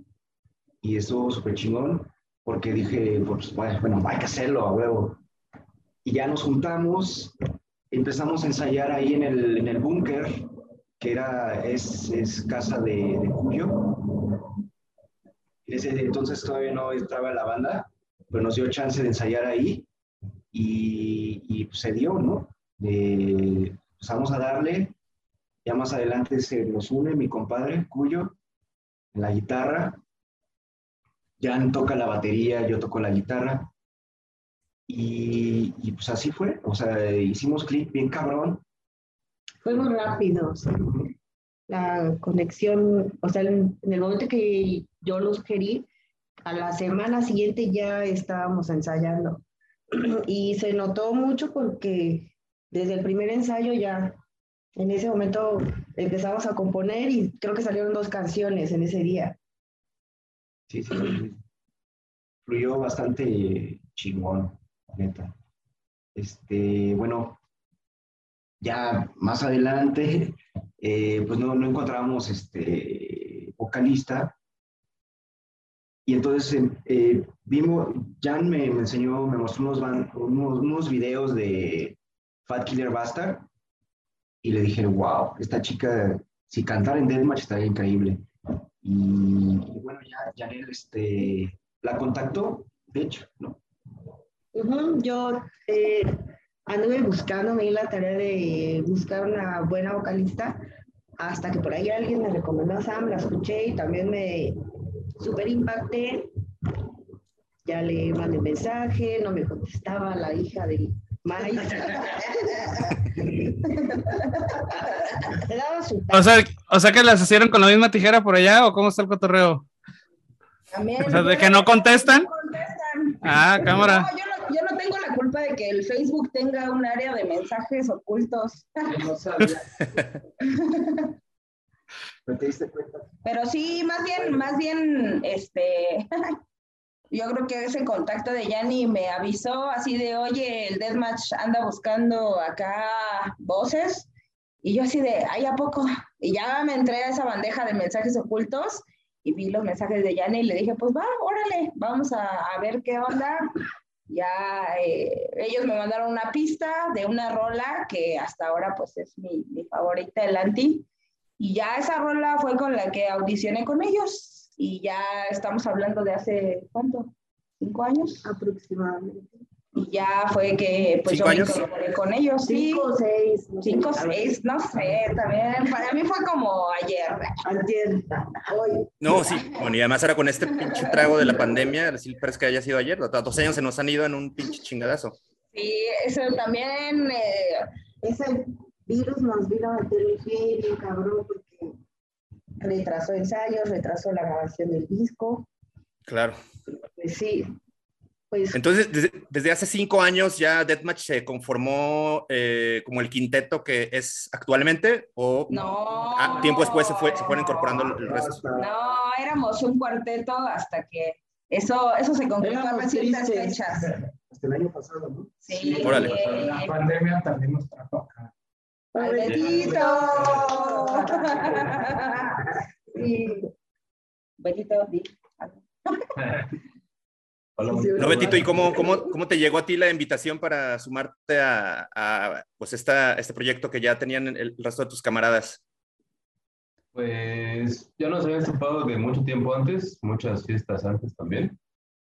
Y estuvo súper chingón, porque dije, pues bueno, hay que hacerlo, a huevo. Y ya nos juntamos, empezamos a ensayar ahí en el, en el búnker, que era, es, es casa de, de Cuyo ese entonces todavía no estaba la banda, pero nos dio chance de ensayar ahí y, y pues, se dio, ¿no? empezamos a darle. Ya más adelante se nos une mi compadre, Cuyo, en la guitarra. Jan toca la batería, yo toco la guitarra. Y, y pues así fue. O sea, hicimos clic bien cabrón. Fue muy rápido. sí. La conexión, o sea, en, en el momento que yo los querí, a la semana siguiente ya estábamos ensayando. Y se notó mucho porque desde el primer ensayo ya, en ese momento empezamos a componer y creo que salieron dos canciones en ese día. Sí, sí, sí. Fluyó bastante chingón, neta. Este, bueno, ya más adelante, eh, pues no, no encontramos este vocalista. Y entonces eh, eh, vimos, Jan me, me enseñó, me mostró unos, van- unos, unos videos de Fat Killer Bastard y le dije, wow, esta chica, si cantara en Deathmatch estaría increíble. Y, y bueno, ya Janel este, la contactó, de hecho, ¿no? Ujú, Yo eh, anduve buscando, me di la tarea de buscar una buena vocalista, hasta que por ahí alguien me recomendó a Sam, la escuché y también me super impacté. Ya le mandé mensaje, no me contestaba la hija de Mike. Le daba su O sea, o sea que las hicieron con la misma tijera por allá o cómo está el cotorreo. También. O sea, de que no contestan. No contestan. Ah, cámara. No, yo no, yo no tengo la culpa de que el Facebook tenga un área de mensajes ocultos. No sabía. ¿No te diste cuenta? Pero sí, más bien, más bien, este, yo creo que ese contacto de Yanni me avisó así de, oye, el Deathmatch anda buscando acá voces. Y yo así de, ay, ¿a poco? Y ya me entré a esa bandeja de mensajes ocultos y vi los mensajes de Yanni y le dije, pues va, órale, vamos a, a ver qué onda. Ya eh, ellos me mandaron una pista de una rola que hasta ahora pues es mi, favorita, el anti. Y ya esa rola fue con la que audicioné con ellos. Y ya estamos hablando de hace, ¿cuánto? ¿Cinco años? aproximadamente. Y ya fue que pues ¿Cinco yo años? me incorporé con ellos. Sí, Cinco o seis. no cinco, seis, no sé, también. Para mí fue como ayer. Antier, hoy. No, sí. Bueno, y además ahora con este pinche trago de la pandemia, sí parece que haya sido ayer. Los dos años se nos han ido en un pinche chingadazo. Sí, eso también. eh, ese virus nos vino a meter bien cabrón porque retrasó ensayos, retrasó la grabación del disco. Claro. Pues sí, pues Entonces, desde, desde hace cinco años ya Deathmatch se conformó eh, como el quinteto que es actualmente, o no. ah, tiempo después se, fue, se fueron incorporando el, resto. No, éramos un cuarteto hasta que eso, eso se concretó a tristes. fechas. Hasta el año pasado, ¿no? Sí. Órale. eh, La pandemia también nos trajo acá. Sí. Betito, di. Hola, No, Betito, ¿y cómo, cómo, cómo te llegó a ti la invitación para sumarte a, a, pues esta, este proyecto que ya tenían el, el resto de tus camaradas? Pues ya nos habían topado de mucho tiempo antes, muchas fiestas antes también.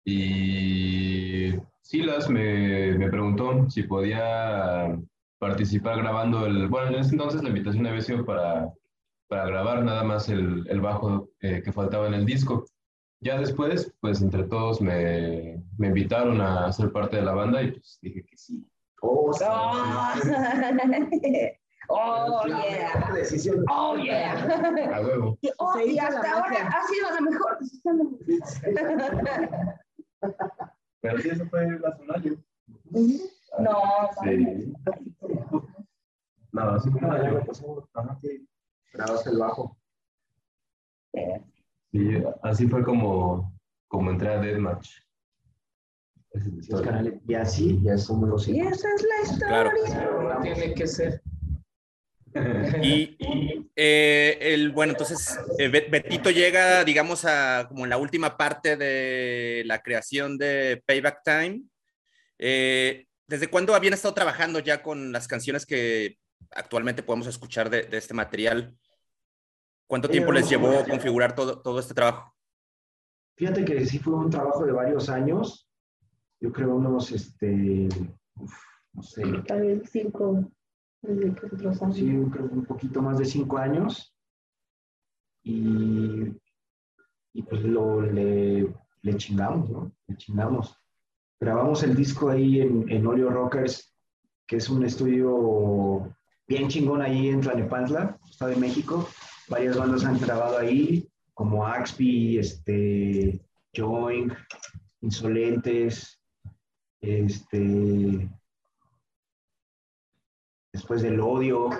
Y Silas me, me preguntó si podía participar grabando el... Bueno, en ese entonces la invitación había sido para, para grabar nada más el, el bajo eh, que faltaba en el disco. Ya después, pues entre todos me, me invitaron a ser parte de la banda y pues dije que sí. Oh, sí. Oh, oh, yeah. Decisión. Oh, yeah. A huevo. Y, oh, y hasta ahora ha sido la mejor decisión de Pero sí, eso fue hace un año. No, Sí. No, así como un año. sí. Grabaste el bajo. Sí, así fue como, como entré a Deathmatch. Esa es la Los historia. canales. Y así ya somos los Y esa es la historia. Claro. Tiene que ser. Y eh, el, bueno, entonces eh, Bet- Betito llega, digamos, a como en la última parte de la creación de Payback Time. Eh, ¿Desde cuándo habían estado trabajando ya con las canciones que actualmente podemos escuchar de, de este material? ¿Cuánto tiempo les llevó configurar todo, todo este trabajo? Fíjate que sí fue un trabajo de varios años. Yo creo unos, este, uf, no sé, tal vez cinco Sí, creo que un poquito más de cinco años. Y, y pues lo, le, le chingamos, ¿no? Le chingamos. Grabamos el disco ahí en, en Olio Rockers, que es un estudio bien chingón ahí en Tlanepantla, Estado de México. Varias bandas han grabado ahí, como Axby, este, Join, Insolentes, este, después del odio,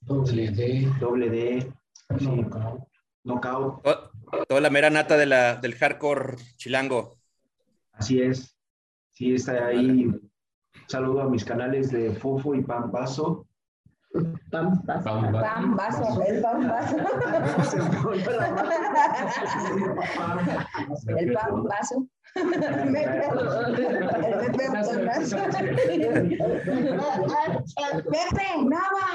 Doble D. doble D, sí, Knockout. knockout, To- Toda la mera nata de la, del hardcore chilango. así es. Sí, está ahí. Saludo a mis canales de Fofo y Pam Paso. Pam, pam, Pam, va. Pam, vaso, el pan vaso. El pan vaso. El Pepe Nava.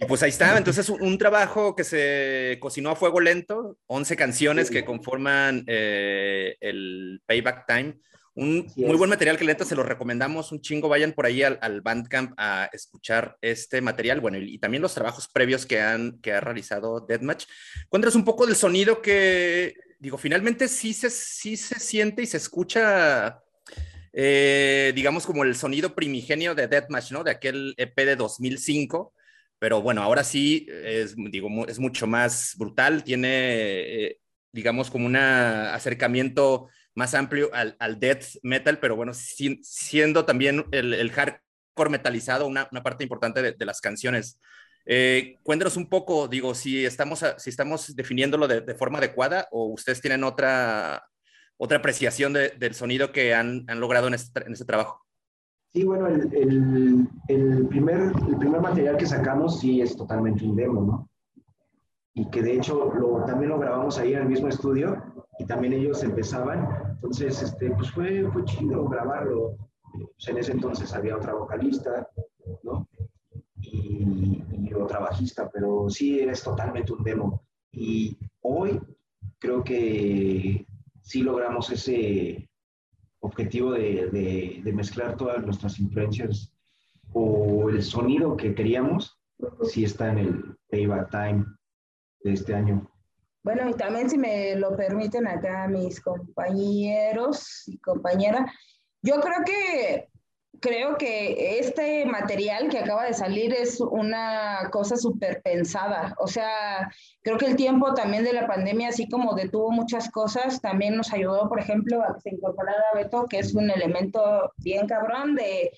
Y pues ahí está, entonces un, un trabajo que se cocinó a fuego lento, 11 canciones que conforman eh, el Payback Time. Un muy buen material que neta se lo recomendamos un chingo. Vayan por ahí al, al Bandcamp a escuchar este material. Bueno, y, y también los trabajos previos que, han, que ha realizado Deathmatch. Cuéntanos un poco del sonido que, digo, finalmente sí se, sí se siente y se escucha, eh, digamos, como el sonido primigenio de Deathmatch, ¿no? De aquel EP de 2005 pero bueno, ahora sí es, digo, es mucho más brutal, tiene, eh, digamos, como un acercamiento más amplio al, al death metal, pero bueno, si- siendo también el, el hardcore metalizado una, una parte importante de, las canciones. Eh, cuéntanos un poco, digo, si estamos, si estamos definiéndolo de, forma adecuada o ustedes tienen otra, otra apreciación de- del sonido que han, han logrado en este, este trabajo. Sí, bueno, el, el- el primer, el primer material que sacamos sí es totalmente un demo, ¿no? Y que de hecho lo, también lo grabamos ahí en el mismo estudio y también ellos empezaban. Entonces, este, pues fue, fue chido grabarlo. Pues en ese entonces había otra vocalista, ¿no? Y, otra bajista, pero sí es totalmente un demo. Y hoy creo que sí logramos ese, objetivo de, de- de mezclar todas nuestras influencias o el sonido que queríamos, sí está en el Payback Time de este año. Bueno, y también si me lo permiten acá mis compañeros y compañeras, yo creo que creo que este material que acaba de salir es una cosa súper pensada. O sea, creo que el tiempo también de la pandemia, así como detuvo muchas cosas, también nos ayudó, por ejemplo, a que se incorporara Beto, que es un elemento bien cabrón de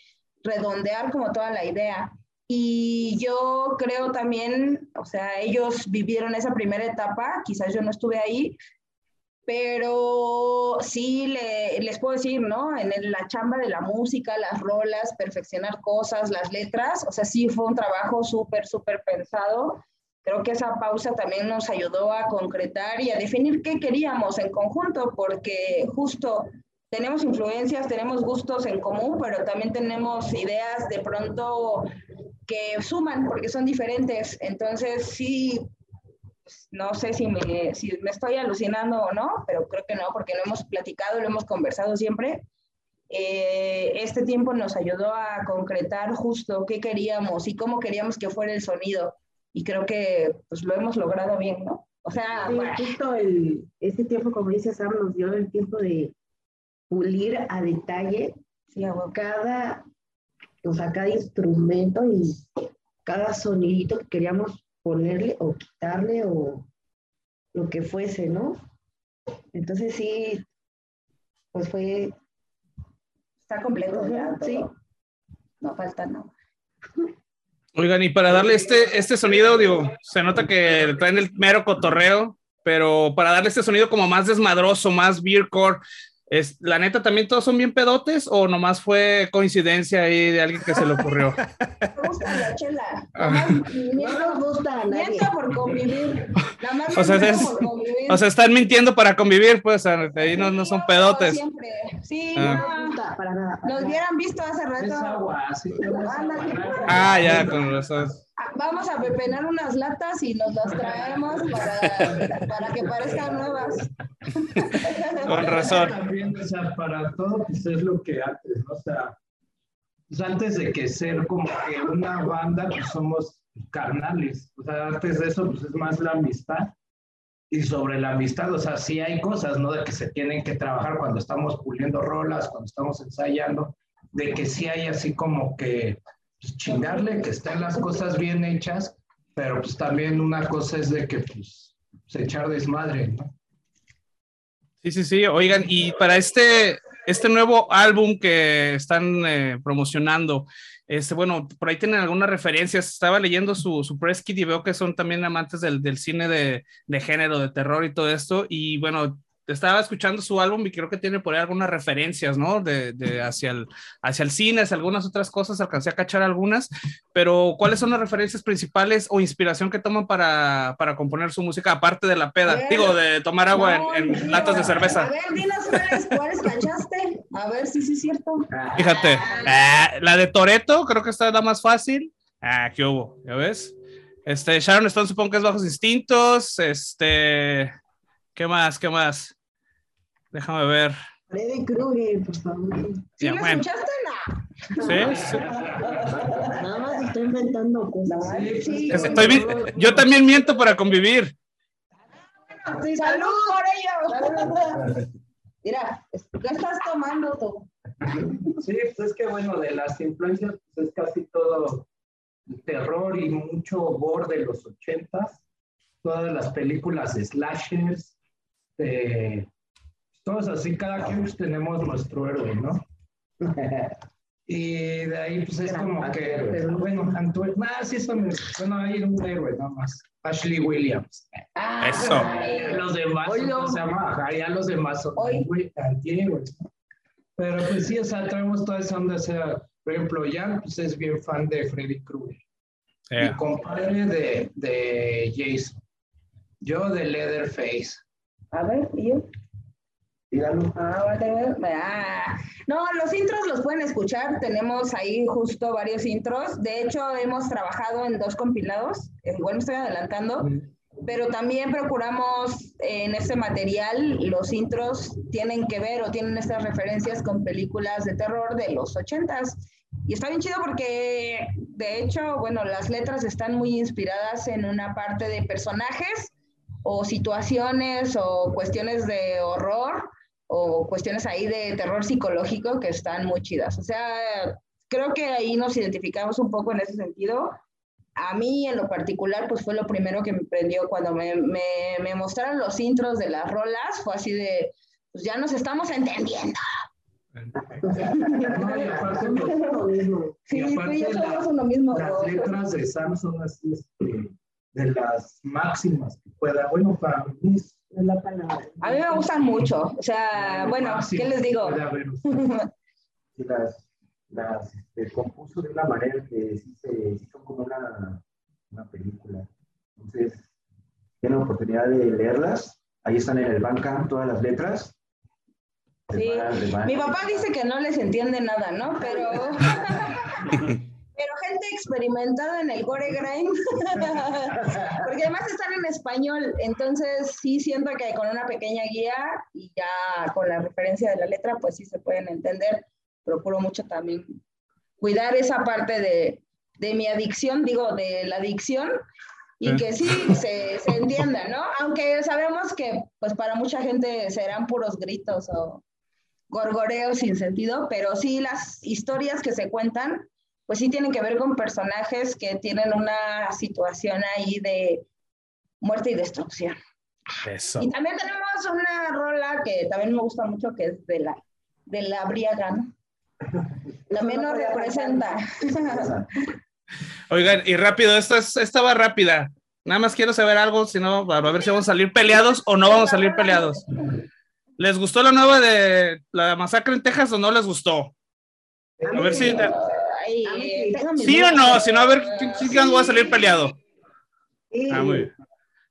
redondear como toda la idea. Y yo creo también, o sea, ellos vivieron esa primera etapa, quizás yo no estuve ahí, pero sí le- les puedo decir, ¿no? En la chamba de la música, las rolas, perfeccionar cosas, las letras, o sea, sí fue un trabajo súper, súper pensado. Creo que esa pausa también nos ayudó a concretar y a definir qué queríamos en conjunto, porque justo tenemos influencias, tenemos gustos en común, pero también tenemos ideas de pronto que suman porque son diferentes. Entonces, sí, no sé si me, si me estoy alucinando o no, pero creo que no, porque lo hemos platicado, lo hemos conversado siempre. Eh, este tiempo nos ayudó a concretar justo qué queríamos y cómo queríamos que fuera el sonido. Y creo que pues lo hemos logrado bien, ¿no? O sea, Sí, bueno, justo el, ese tiempo, como dice Sam, nos dio el tiempo de pulir a detalle sí, cada, o sea, cada instrumento y cada sonidito que queríamos ponerle o quitarle o lo que fuese, ¿no? Entonces sí, pues fue, está completo ya. Sí. No falta, no. Oigan, y para darle este, este sonido, digo, se nota que traen el mero cotorreo, pero para darle este sonido como más desmadroso, más beercore, es, ¿la neta también todos son bien pedotes o nomás fue coincidencia ahí de alguien que se le ocurrió? Me gusta la chela. Ah. Nomás nos gusta a nadie. Miento por convivir. Nada más O sea, es- por convivir. O sea, están mintiendo para convivir, pues ahí no, no son pedotes. Siempre. Sí, Ah. No nos gusta para nada. para nada. hubieran visto hace Es rato. agua, sí, es agua. Ándale. Ah, ya, con razón. Vamos a pepenar unas latas y nos las traemos para, para que parezcan nuevas. Con razón. También, o sea, para todo, pues es lo que antes, ¿no? O sea, pues antes de que ser como que una banda, pues somos carnales. O sea, antes de eso, pues es más la amistad. Y sobre la amistad, o sea, sí hay cosas, ¿no? De que se tienen que trabajar cuando estamos puliendo rolas, cuando estamos ensayando, de que sí hay así como que chingarle, que estén las cosas bien hechas, pero pues también una cosa es de que pues se echar desmadre, ¿no? Sí, sí, sí. Oigan, y para este, este nuevo álbum que están eh, promocionando, este, bueno, por ahí tienen algunas referencias. Estaba leyendo su, su press kit y veo que son también amantes del, del cine de, de, género, de terror y todo esto. Y bueno, estaba escuchando su álbum y creo que tiene por ahí algunas referencias, ¿no? De, de, hacia, el, hacia el cine, hacia algunas otras cosas, alcancé a cachar algunas, pero ¿cuáles son las referencias principales o inspiración que toman para, para componer su música, aparte de la peda? Ver, Digo, de tomar agua no, en, en latas de cerveza. A ver, dinos cuáles, cuáles cachaste, a ver si sí es cierto. Fíjate, eh, la de Toreto, creo que esta es la más fácil. Ah, ¿qué hubo? ¿Ya ves? Este, Sharon Stone supongo que es Bajos Instintos, este... ¿Qué más? ¿Qué más? Déjame ver. Freddy Krueger, por favor. ¿Sí, ¿Sí bueno. escuchaste? No. ¿Sí? sí. Nada más estoy inventando cosas. Sí, sí, estoy, yo también miento para convivir. Sí, salud por ello. Mira, ¿qué estás tomando tú? Sí, pues es que bueno, de las influencias pues es casi todo terror y mucho gore de los ochentas. Todas las películas slashers, de todos así, cada quien pues, tenemos nuestro héroe, ¿no? y de ahí pues es como que, pero bueno, Antwerp, ah, sí, son, bueno, hay un héroe nada más, Ashley Williams. Ah, Eso. Los demás, ¿cómo se llama? Ya los demás son antihéroes. Pero pues sí, o sea, traemos toda esa onda, o sea, por ejemplo, Jan pues es bien fan de Freddy Krueger. Yeah. Mi compadre de, de Jason. Yo de Leatherface. A ver, ¿y yo? Ah, ah, no, los intros los pueden escuchar. Tenemos ahí justo varios intros. De hecho, hemos trabajado en dos compilados. Igual me estoy adelantando. Pero también procuramos en este material, los intros tienen que ver o tienen estas referencias con películas de terror de los ochentas. Y está bien chido porque, de hecho, bueno, las letras están muy inspiradas en una parte de personajes o situaciones o cuestiones de horror o cuestiones ahí de terror psicológico que están muy chidas. O sea, creo que ahí nos identificamos un poco en ese sentido. A mí en lo particular, pues fue lo primero que me prendió cuando me, me, me mostraron los intros de las rolas, fue así de, pues ya nos estamos entendiendo. No, y aparte, pues, Sí, y aparte tú y yo la- lo mismo. las letras de Sam son así, este, de las máximas que pueda. Bueno, para mí es Es la palabra. A mí me gustan mucho. O sea, bueno, máximo ¿qué les digo? las, las este, compuso de una manera que sí, se, sí son como una, una película. Entonces, tienen la oportunidad de leerlas. Ahí están en el Bandcamp todas las letras. Sí. van van Mi papá dice que no les entiende nada, ¿no? Pero. Pero gente experimentada en el gore grind, porque además están en español, entonces sí siento que con una pequeña guía y ya con la referencia de la letra, pues sí se pueden entender. Procuro mucho también cuidar esa parte de, de mi adicción, digo, de la adicción, y que sí se, se entienda, ¿no? Aunque sabemos que pues para mucha gente serán puros gritos o gorgoreos sin sentido, pero sí las historias que se cuentan, pues sí tienen que ver con personajes que tienen una situación ahí de muerte y destrucción. Eso. Y también tenemos una rola que también me gusta mucho, que es de la, de la Briagan. También nos representa. Oigan, y rápido, esta, es, esta va rápida. Nada más quiero saber algo, si no, a ver si vamos a salir peleados o no vamos a salir peleados. ¿Les gustó la nueva de la masacre en Texas o no les gustó? A ver si. Tengo mis ¿Sí o no? Si no, a ver, ¿quién quién va a salir peleado? Sí. Ah, muy bien.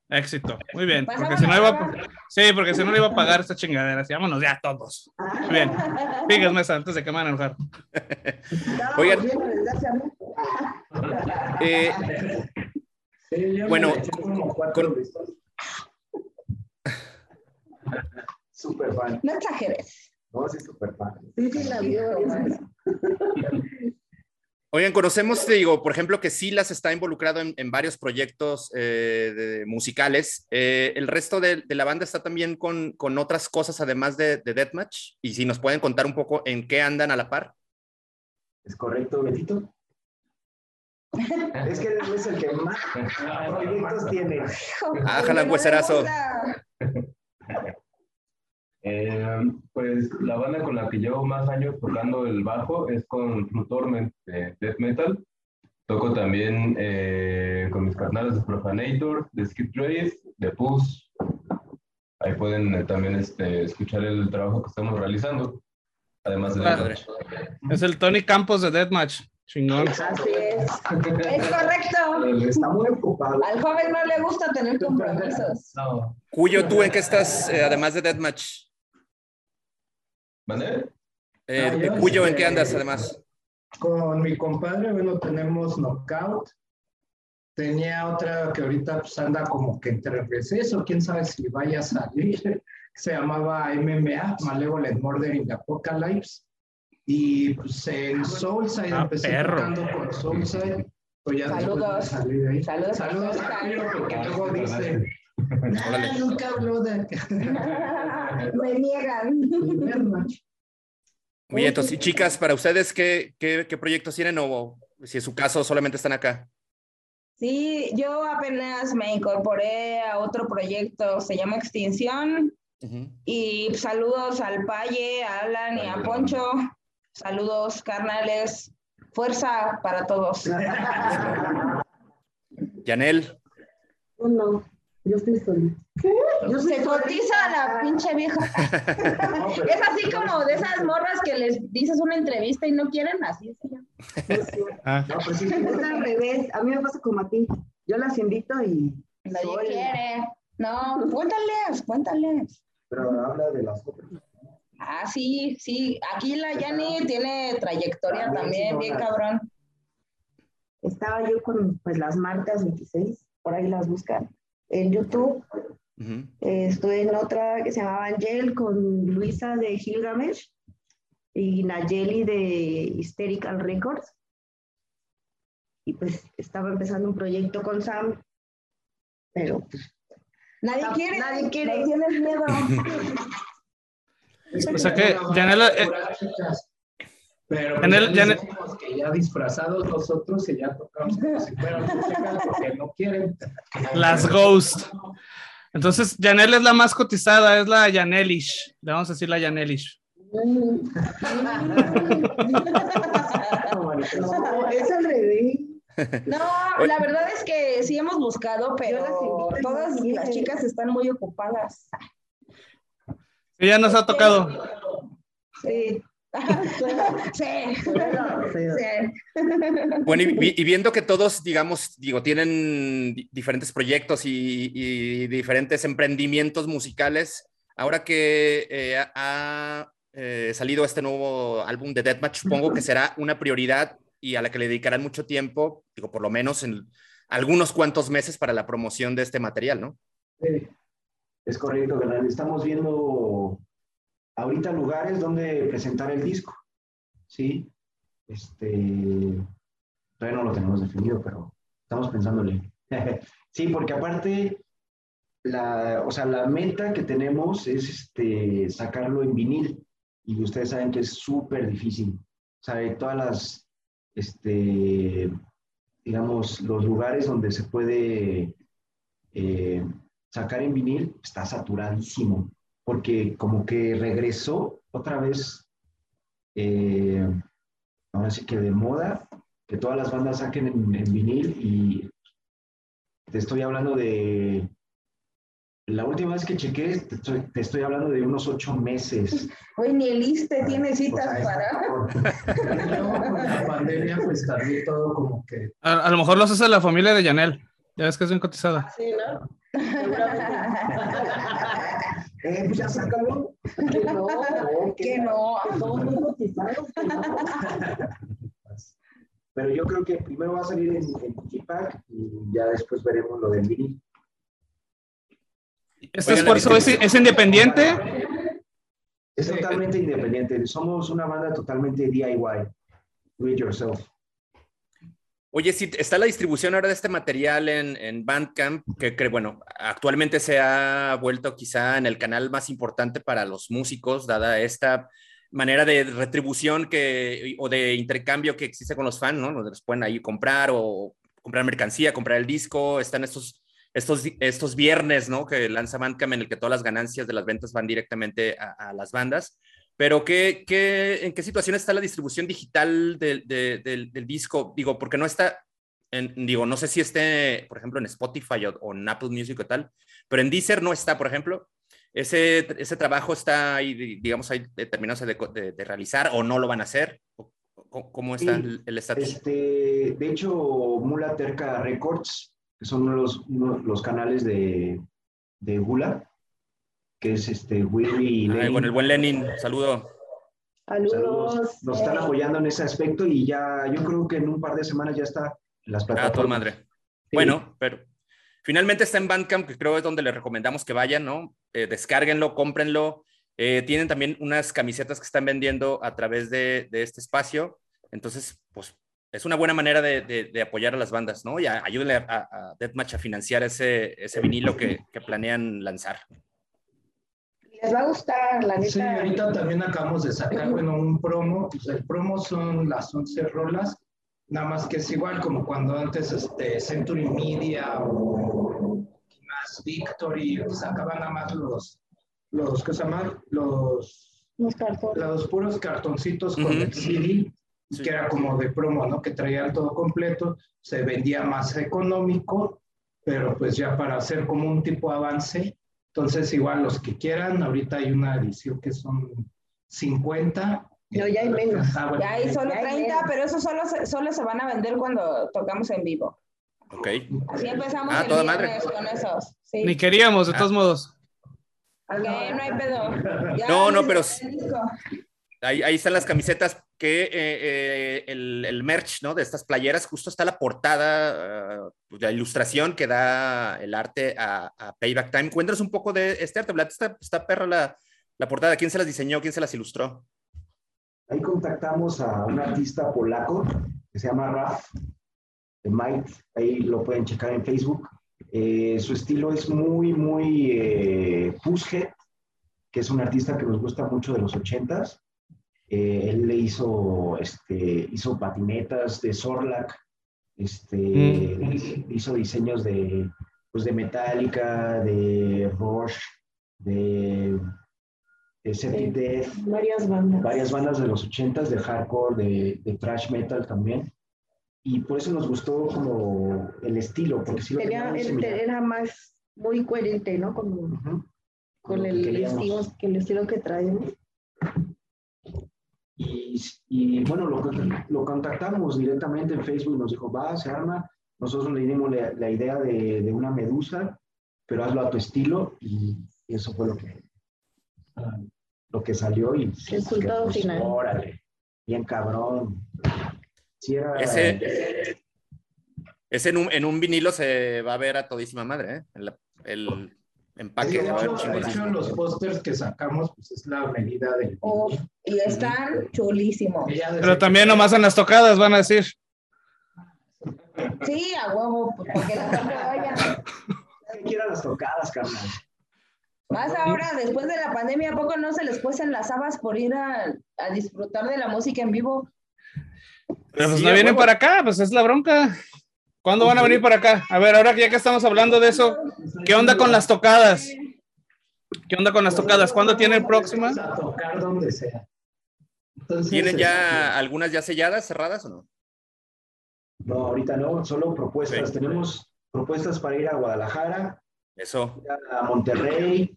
Éxito. Muy bien. Porque Pasamos si no iba a... Sí, porque si no le iba a pagar esta chingadera. Así, vámonos ya todos. Muy bien. Mesa, antes de que me van a enojar. Oigan. Eh, Sí, Bueno, con-. Súper fan. No exageres. No, sí, súper fan. Sí, sí, la vio. Oigan, conocemos, te digo, por ejemplo, que Silas está involucrado en, en varios proyectos eh, de- musicales. Eh, ¿El resto de, de la banda está también con, con otras cosas además de, de Deathmatch? Y si nos pueden contar un poco en qué andan a la par. ¿Es correcto, Betito? Es que él es el que más proyectos tiene. Ah, jala, hueserazo. Eh, pues la banda con la que llevo más años tocando el bajo es con True Torment de Death Metal. Toco también eh, con mis carnales de Profanator, de Skid Race, de Puss. Ahí pueden eh, también este, escuchar el trabajo que estamos realizando. Además de Padre. Es el Tony Campos de Deathmatch. Chingón. Así es. Es correcto. Está muy ocupado. Al joven no le gusta tener compromisos. No, Cuyo, ¿tú en qué estás, eh, además de Deathmatch? ¿Vale? Eh, Ah, yo, Cuyo, ¿en qué andas además? con mi compadre, bueno, tenemos Knockout. Tenía otra que ahorita pues anda como que entre receso, quién sabe si vaya a salir. Se llamaba MMA, Malevolent Murder in the Apocalypse. Y pues en Soulside Ah, empecé perro. tocando con Soulside. Pues ya Saludos. de ahí. Saludos. Saludos a Jairo, porque luego dice, Órale. "Ah, nunca habló de Me niegan. Deathmatch". Muy bien, entonces, y chicas, para ustedes, ¿qué, qué, qué proyectos tienen o si es su caso solamente están acá? Sí, yo apenas me incorporé a otro proyecto, se llama Extinción. Y saludos al Paye, a Alan y a Poncho. Saludos, carnales. Fuerza para todos. Yanel, Yo no, yo estoy sola. Yo soy Se cotiza la pinche vieja. Es así como de esas morras que les dices una entrevista y no quieren, así es ella. Ah, No, pues sí, Es al revés, a mí me pasa como a ti. Yo las invito y Nadie sola. quiere. No, cuéntales, cuéntales. pero habla de las otras. Ah, sí, sí. Aquí la Yani tiene trayectoria también, bien cabrón. Estaba yo con pues las marcas 26, por ahí las buscan en YouTube. Ujú. Eh, estuve en otra que se llamaba Angel con Luisa de Gilgamesh y Nayeli de Hysterical Records. Y pues estaba empezando un proyecto con Sam, pero pues, Nadie No, quiere. nadie quiere. le Tienes miedo. O sea que, Yanela, eh, Pero Yanel- pues, decimos que ya disfrazados nosotros y ya tocamos como si fueran porque no quieren. las Ghost. Entonces, Yanel es la más cotizada, es la Yanelish. Le vamos a decir la Yanelish. no, es al revés. No, la verdad es que sí hemos buscado, pero todas las chicas están muy ocupadas. Sí, ya nos ha tocado. Sí, Sí. sí. Bueno, y, y viendo que todos, digamos, digo, tienen di- diferentes proyectos y, y diferentes emprendimientos musicales, ahora que eh, ha- ha eh, salido este nuevo álbum de Deathmatch, supongo que será una prioridad y a la que le dedicarán mucho tiempo, digo, por lo menos en algunos cuantos meses para la promoción de este material, ¿no? Sí, es correcto, ¿verdad? Estamos viendo ahorita lugares donde presentar el disco, ¿sí? Este, todavía no lo tenemos definido, pero estamos pensándole. Sí, porque aparte, la, o sea, la meta que tenemos es este, sacarlo en vinil y ustedes saben que es súper difícil. O sea, todas las, este, digamos, los lugares donde se puede eh, sacar en vinil está saturadísimo, porque como que regresó otra vez, eh, ahora sí que de moda, que todas las bandas saquen en, en vinil y te estoy hablando de, la última vez que chequé, te estoy, te estoy hablando de unos ocho meses. Oye, ni el ISSSTE tiene O citas para. Y luego con la pandemia, pues también todo como que A, a lo mejor los hace la familia de Yanel. Ya ves que es bien cotizada. Sí, ¿no? Eh, pues ya sácalo. Que no, Que no. que no. Pero yo creo que primero va a salir en, en Digipack y ya después veremos lo del vinil. ¿Este Oigan, esfuerzo es, es independiente? Es totalmente independiente. Somos una banda totalmente DIY. Do it yourself. Oye, sí, está la distribución ahora de este material en, en Bandcamp, que, que, bueno, actualmente se ha vuelto quizá en el canal más importante para los músicos, dada esta manera de retribución que, o de intercambio que existe con los fans, ¿no? Los pueden ahí comprar o comprar mercancía, comprar el disco, están estos, estos, estos viernes, ¿no? Que lanza Bandcamp en el que todas las ganancias de las ventas van directamente a, a las bandas. Pero ¿qué, qué, ¿en qué situación está la distribución digital del, del, del disco? Digo, porque no está, en, digo, no sé si esté, por ejemplo, en Spotify o, o, en Apple Music o tal, pero en Deezer no está, por ejemplo. Ese, ese trabajo está ahí, digamos, ahí determinado de, de, de realizar o no lo van a hacer. ¿Cómo está sí, el estatus? Este, de hecho, Mula Terca Records, que son los, los canales de, de Gula, que es este Willy. Ay, bueno, el buen Lenin, saludo. Saludos. Saludos. Nos están apoyando en ese aspecto y ya, yo creo que en un par de semanas ya está en las plataformas. Ah, toda madre. Sí. Bueno, pero finalmente está en Bandcamp, que creo es donde les recomendamos que vayan, ¿no? Eh, descárguenlo, cómprenlo. Eh, tienen también unas camisetas que están vendiendo a través de, de este espacio. Entonces, pues es una buena manera de, de, de, apoyar a las bandas, ¿no? Y ayúdenle a, a, Deathmatch a financiar ese, ese vinilo que, que, planean lanzar. Les va a gustar, la neta. Sí, ahorita también acabamos de sacar, bueno, un promo. Pues el promo son las 11 rolas, nada más que es igual como cuando antes este, Century Media o más Victory sacaban nada más los, los ¿qué se llama? Los, los, cartones. los puros cartoncitos con uh -huh. el CD sí. que era como de promo, ¿no? Que traían todo completo, se vendía más económico, pero pues ya para hacer como un tipo de avance, entonces igual los que quieran, ahorita hay una edición que son 50. No, ya hay menos. Ah, bueno, ya hay solo ya 30, hay pero eso solo se, solo se van a vender cuando tocamos en vivo. Ok. Así empezamos ah, el toda madre. con esos. Sí. Ni queríamos, de todos modos. Ok, no hay pedo. Ya no, no, pero... Ahí, ahí, están las camisetas que eh, eh, el, merch, ¿no? De estas playeras, justo está la portada, uh, la ilustración que da el arte a, a, Payback Time. Cuéntanos un poco de este arte, Vlad, está, está perra la, la, portada. ¿Quién se las diseñó? ¿Quién se las ilustró? Ahí contactamos a un artista polaco que se llama Raf, de Mike, ahí lo pueden checar en Facebook. Eh, su estilo es muy, muy eh, que es un artista que nos gusta mucho de los ochentas. Eh, él le hizo, este, hizo patinetas de Sorlac, este, mm. hizo diseños de, pues de Metallica, de Rush, de, de Septic Death. Varias bandas. Varias bandas de los ochentas, de hardcore, de, de thrash metal también. Y por eso nos gustó como el estilo, porque sí lo Tenía, era más muy coherente, ¿no? Con, uh -huh. con el, estilo, que el estilo que traemos. Y, y, bueno, lo, lo, contactamos directamente en Facebook, nos dijo, va, se arma. Nosotros le dimos la, la idea de, de, una medusa, pero hazlo a tu estilo, y, y eso fue lo que, uh, lo que salió. Y resultado pues, final. Órale, bien cabrón. Sí era, ese, ese en, un, en, un, vinilo se va a ver a todísima madre, ¿eh? El, el empaque. De hecho, de hecho los pósters que sacamos, pues es la medida del. Oh, y están chulísimos. Pero también nomás en las tocadas van a decir. Sí, a huevo, pues, porque la gente vaya. que quieran las tocadas, carnal. Más ahora, después de la pandemia, ¿a poco no se les cuecen las habas por ir a, a disfrutar de la música en vivo? Pero pues sí, no vienen huevo. para acá, pues es la bronca. ¿Cuándo van a venir para acá? A ver, ahora ya que estamos hablando de eso, ¿qué onda con las tocadas? ¿Qué onda con las tocadas? ¿Cuándo tienen próximas? A tocar donde sea. Entonces, ¿Tienen ya este... algunas ya selladas, cerradas o no? No, ahorita no, solo propuestas. Sí. Tenemos propuestas para ir a Guadalajara, Eso. ir a Monterrey,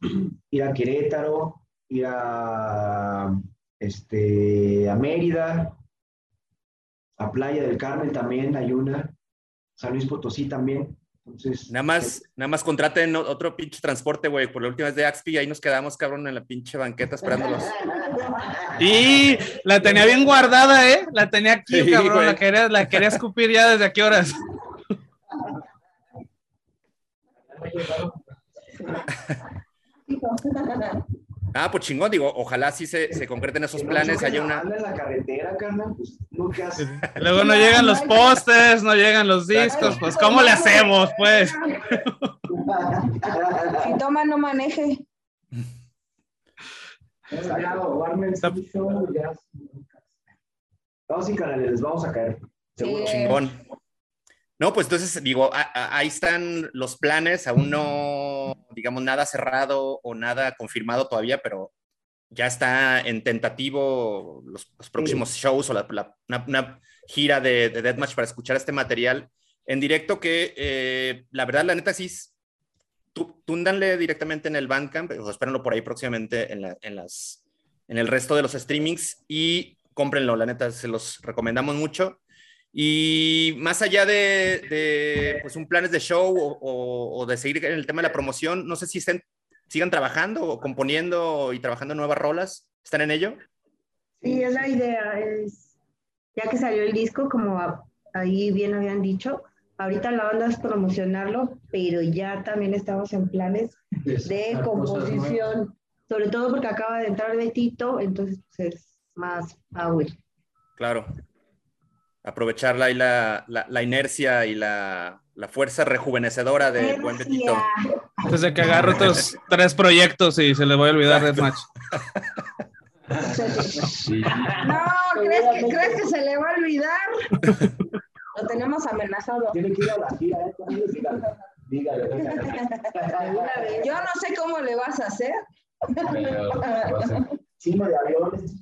ir a Querétaro, ir a, este, a Mérida, a Playa del Carmen también hay una. San Luis Potosí también. Entonces, nada más, eh, nada más contraten otro pinche transporte, güey. Por la última vez de Axpi, ahí nos quedamos, cabrón, en la pinche banqueta esperándolos. Y la tenía bien guardada, ¿eh? La tenía aquí, sí, cabrón. La quería, la quería escupir ya desde a qué horas. Ah, pues chingón, digo, ojalá sí se, se concreten esos planes, la una... banda en la carretera, carnal, pues Luego no llegan los postes, no llegan los discos, pues ¿cómo le hacemos, pues? Si toma, no maneje. No, sí, carnal, les vamos a caer. Seguro. Sí. Chingón. No, pues entonces digo, a- a- ahí están los planes, aún no, digamos, nada cerrado o nada confirmado todavía, pero ya está en tentativo los, los próximos shows o la- la- una, una gira de, de Deathmatch para escuchar este material en directo que eh, la verdad, la neta sí, es- tú, túndanle directamente en el Bandcamp o espérenlo por ahí próximamente en, la- en las, en el resto de los streamings y cómprenlo, la neta, se los recomendamos mucho. Y más allá de, de, pues un planes de show o, o- o de seguir en el tema de la promoción, no sé si estén, sigan trabajando o componiendo y trabajando nuevas rolas. ¿Están en ello? Sí, es la idea, es, ya que salió el disco, como a- ahí bien habían dicho, ahorita la onda es promocionarlo, pero ya también estamos en planes de composición, sobre todo porque acaba de entrar Betito, entonces pues, es más power. Claro. Aprovecharla y la, la, la inercia y la, la fuerza rejuvenecedora de buen Betito. Antes de que agarre otros tres proyectos y se le voy a olvidar Deathmatch. Sí. No, ¿crees que, ¿crees que se le va a olvidar? Lo tenemos amenazado. Tiene que ir a la gira, ¿eh? Dígale, dígale, dígale. Yo no sé cómo le vas a hacer. Pero, Cima de aviones,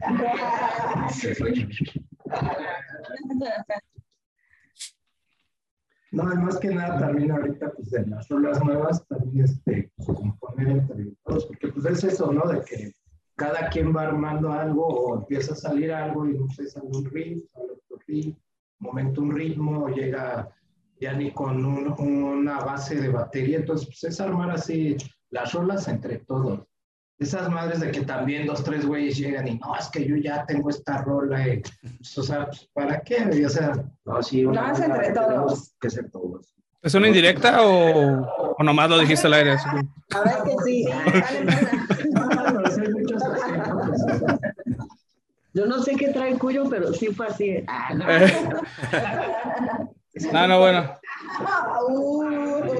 No, más que nada también ahorita, pues en las rolas nuevas, también este, pues, componer entre todos, porque pues es eso, ¿no? De que cada quien va armando algo o empieza a salir algo y no sé, sale un riff, sale otro riff, momento un ritmo, llega ya ni con un- una base de batería, entonces pues es armar así las rolas entre todos. Esas madres de que también dos, tres güeyes llegan y no, es que yo ya tengo esta rola, y, pues, o sea, pues, ¿para qué? O sea, No, sí, una No, es entre todos. Que ser todos. ¿Es una indirecta o, o nomás lo dijiste al aire? A ver que sí. Yo no sé qué trae Cuyo, pero sí fue así. Ah, no. No, no, bueno.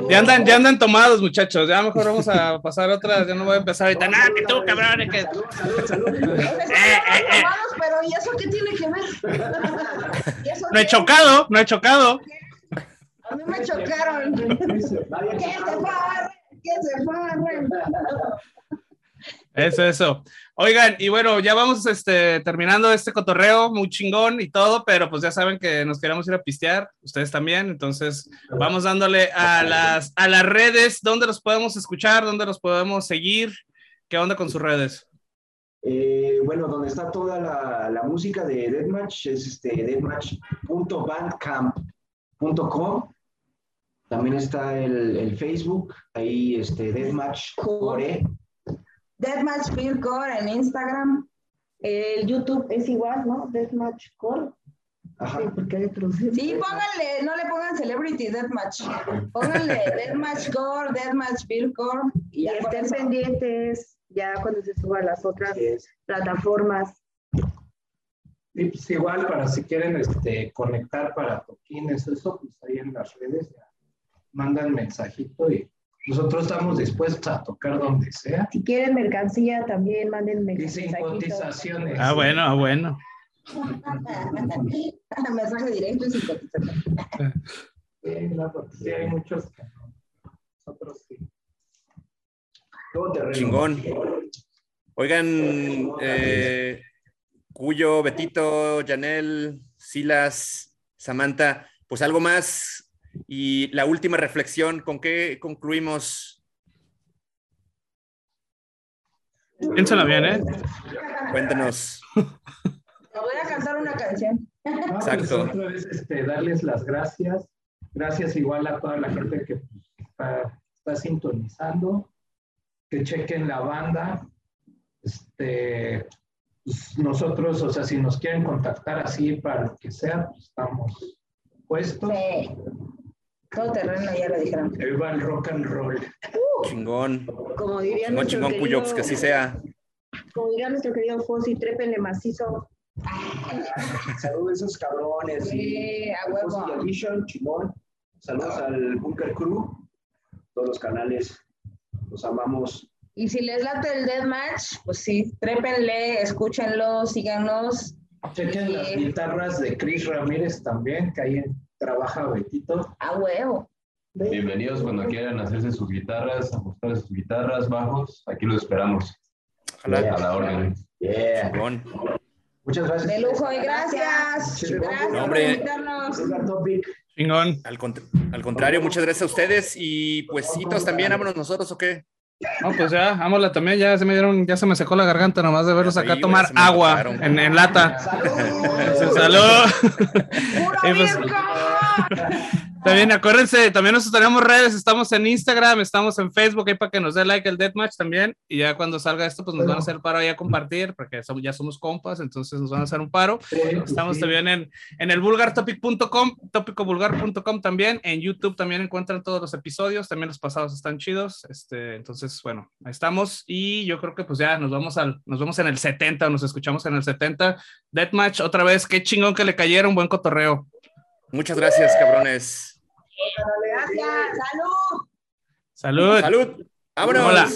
Ya andan, ya andan tomados, muchachos. Ya mejor vamos a pasar otras. Ya no voy a empezar ahorita. Nah, que tú, cabrón. que- Salud, salud, salud. Estamos tomados, pero ¿y eso qué tiene que ver? ¿Y eso No he chocado, no he chocado. A mí me chocaron. ¿Qué se farre? ¿Qué se farre? Eso, eso. Oigan, y bueno, ya vamos este, terminando este cotorreo, muy chingón y todo, pero pues ya saben que nos queremos ir a pistear, ustedes también, entonces vamos dándole a las, a las redes, ¿dónde los podemos escuchar? ¿Dónde los podemos seguir? ¿Qué onda con sus redes? Eh, bueno, donde está toda la, la música de Deathmatch es este, deathmatch.bandcamp.com. También está el, el Facebook, ahí este, Deathmatch Core. Deathmatch Bill Core en Instagram. El YouTube es igual, ¿no? Deathmatch Core. Ajá. Sí, porque hay otros. Sí, pónganle, no le pongan Celebrity Deathmatch. Pónganle Deathmatch Core, Deathmatch Bill Core. Y Y estén eso. pendientes ya cuando se suba a las otras plataformas. Y pues igual para si quieren este, conectar para toquines, eso, pues ahí en las redes ya mandan mensajito y nosotros estamos dispuestos a tocar donde sea. Si quieren mercancía, también manden Y sin mensajitos. cotizaciones. Ah, bueno, ah, bueno. Mensaje directo y sin cotización. Sí, no, porque sí hay muchos que no. Nosotros sí. Todo terreno. Chingón. Oigan, eh, Cuyo, Betito, Janel, Silas, Samantha, pues algo más. Y la última reflexión, ¿con qué concluimos? Piénsala bien, ¿eh? Cuéntanos. Te voy a cantar una canción. Pues, Exacto. otra vez, este, darles las gracias. Gracias igual a toda la gente que pues, está, está sintonizando. Que chequen la banda. Este, pues, nosotros, o sea, si nos quieren contactar así para lo que sea, pues estamos puestos. Sí. Todo terreno, ya lo dijeron. Ahí va el rock and roll. Chingón. Como diría Chingón, nuestro chingón, querido, Puyox, que así sea. Como diría nuestro querido Fossi, trépenle macizo. Saludos a esos cabrones. Sí, a huevo. Fossil Edition, chingón. Saludos al Bunker Crew, todos los canales. Los amamos. Y si les late el Deathmatch, pues sí, trépenle, escúchenlo, síganos. Chequen las guitarras de Chris Ramírez también, que ahí trabaja Betito. A huevo. Bienvenidos cuando quieran hacerse sus guitarras, ajustar sus guitarras, bajos. Aquí los esperamos. Ojalá. A la orden. Yeah. Muchas gracias. De lujo y gracias. Gracias no, por invitarnos. Chingón. Al, cont- al contrario, muchas gracias a ustedes. Y pues, hitos también, vámonos nosotros, ¿o qué? No, pues ya, vámonos también, ya se me dieron, ya se me secó la garganta nomás de verlos acá sí, tomar agua en, en lata. Salud. Salud. ¡Puro Y pues-! También acuérdense, también nosotros tenemos redes, estamos en Instagram, estamos en Facebook, ahí para que nos dé like el Deathmatch también. Y ya cuando salga esto, pues nos van a hacer paro ahí a compartir, porque somos- ya somos compas, entonces nos van a hacer un paro. Estamos también en, en el vulgartopic.com, topicovulgar.com también. En YouTube también encuentran todos los episodios, también los pasados están chidos. Este, entonces, bueno, ahí estamos. Y yo creo que pues ya nos vamos al, nos vemos en el 70, o nos escuchamos en el 70. Deathmatch, otra vez, qué chingón que le cayeron, buen cotorreo. Muchas gracias, cabrones. Gracias. ¡Salud! Salud. Salud. Vámonos. Hola.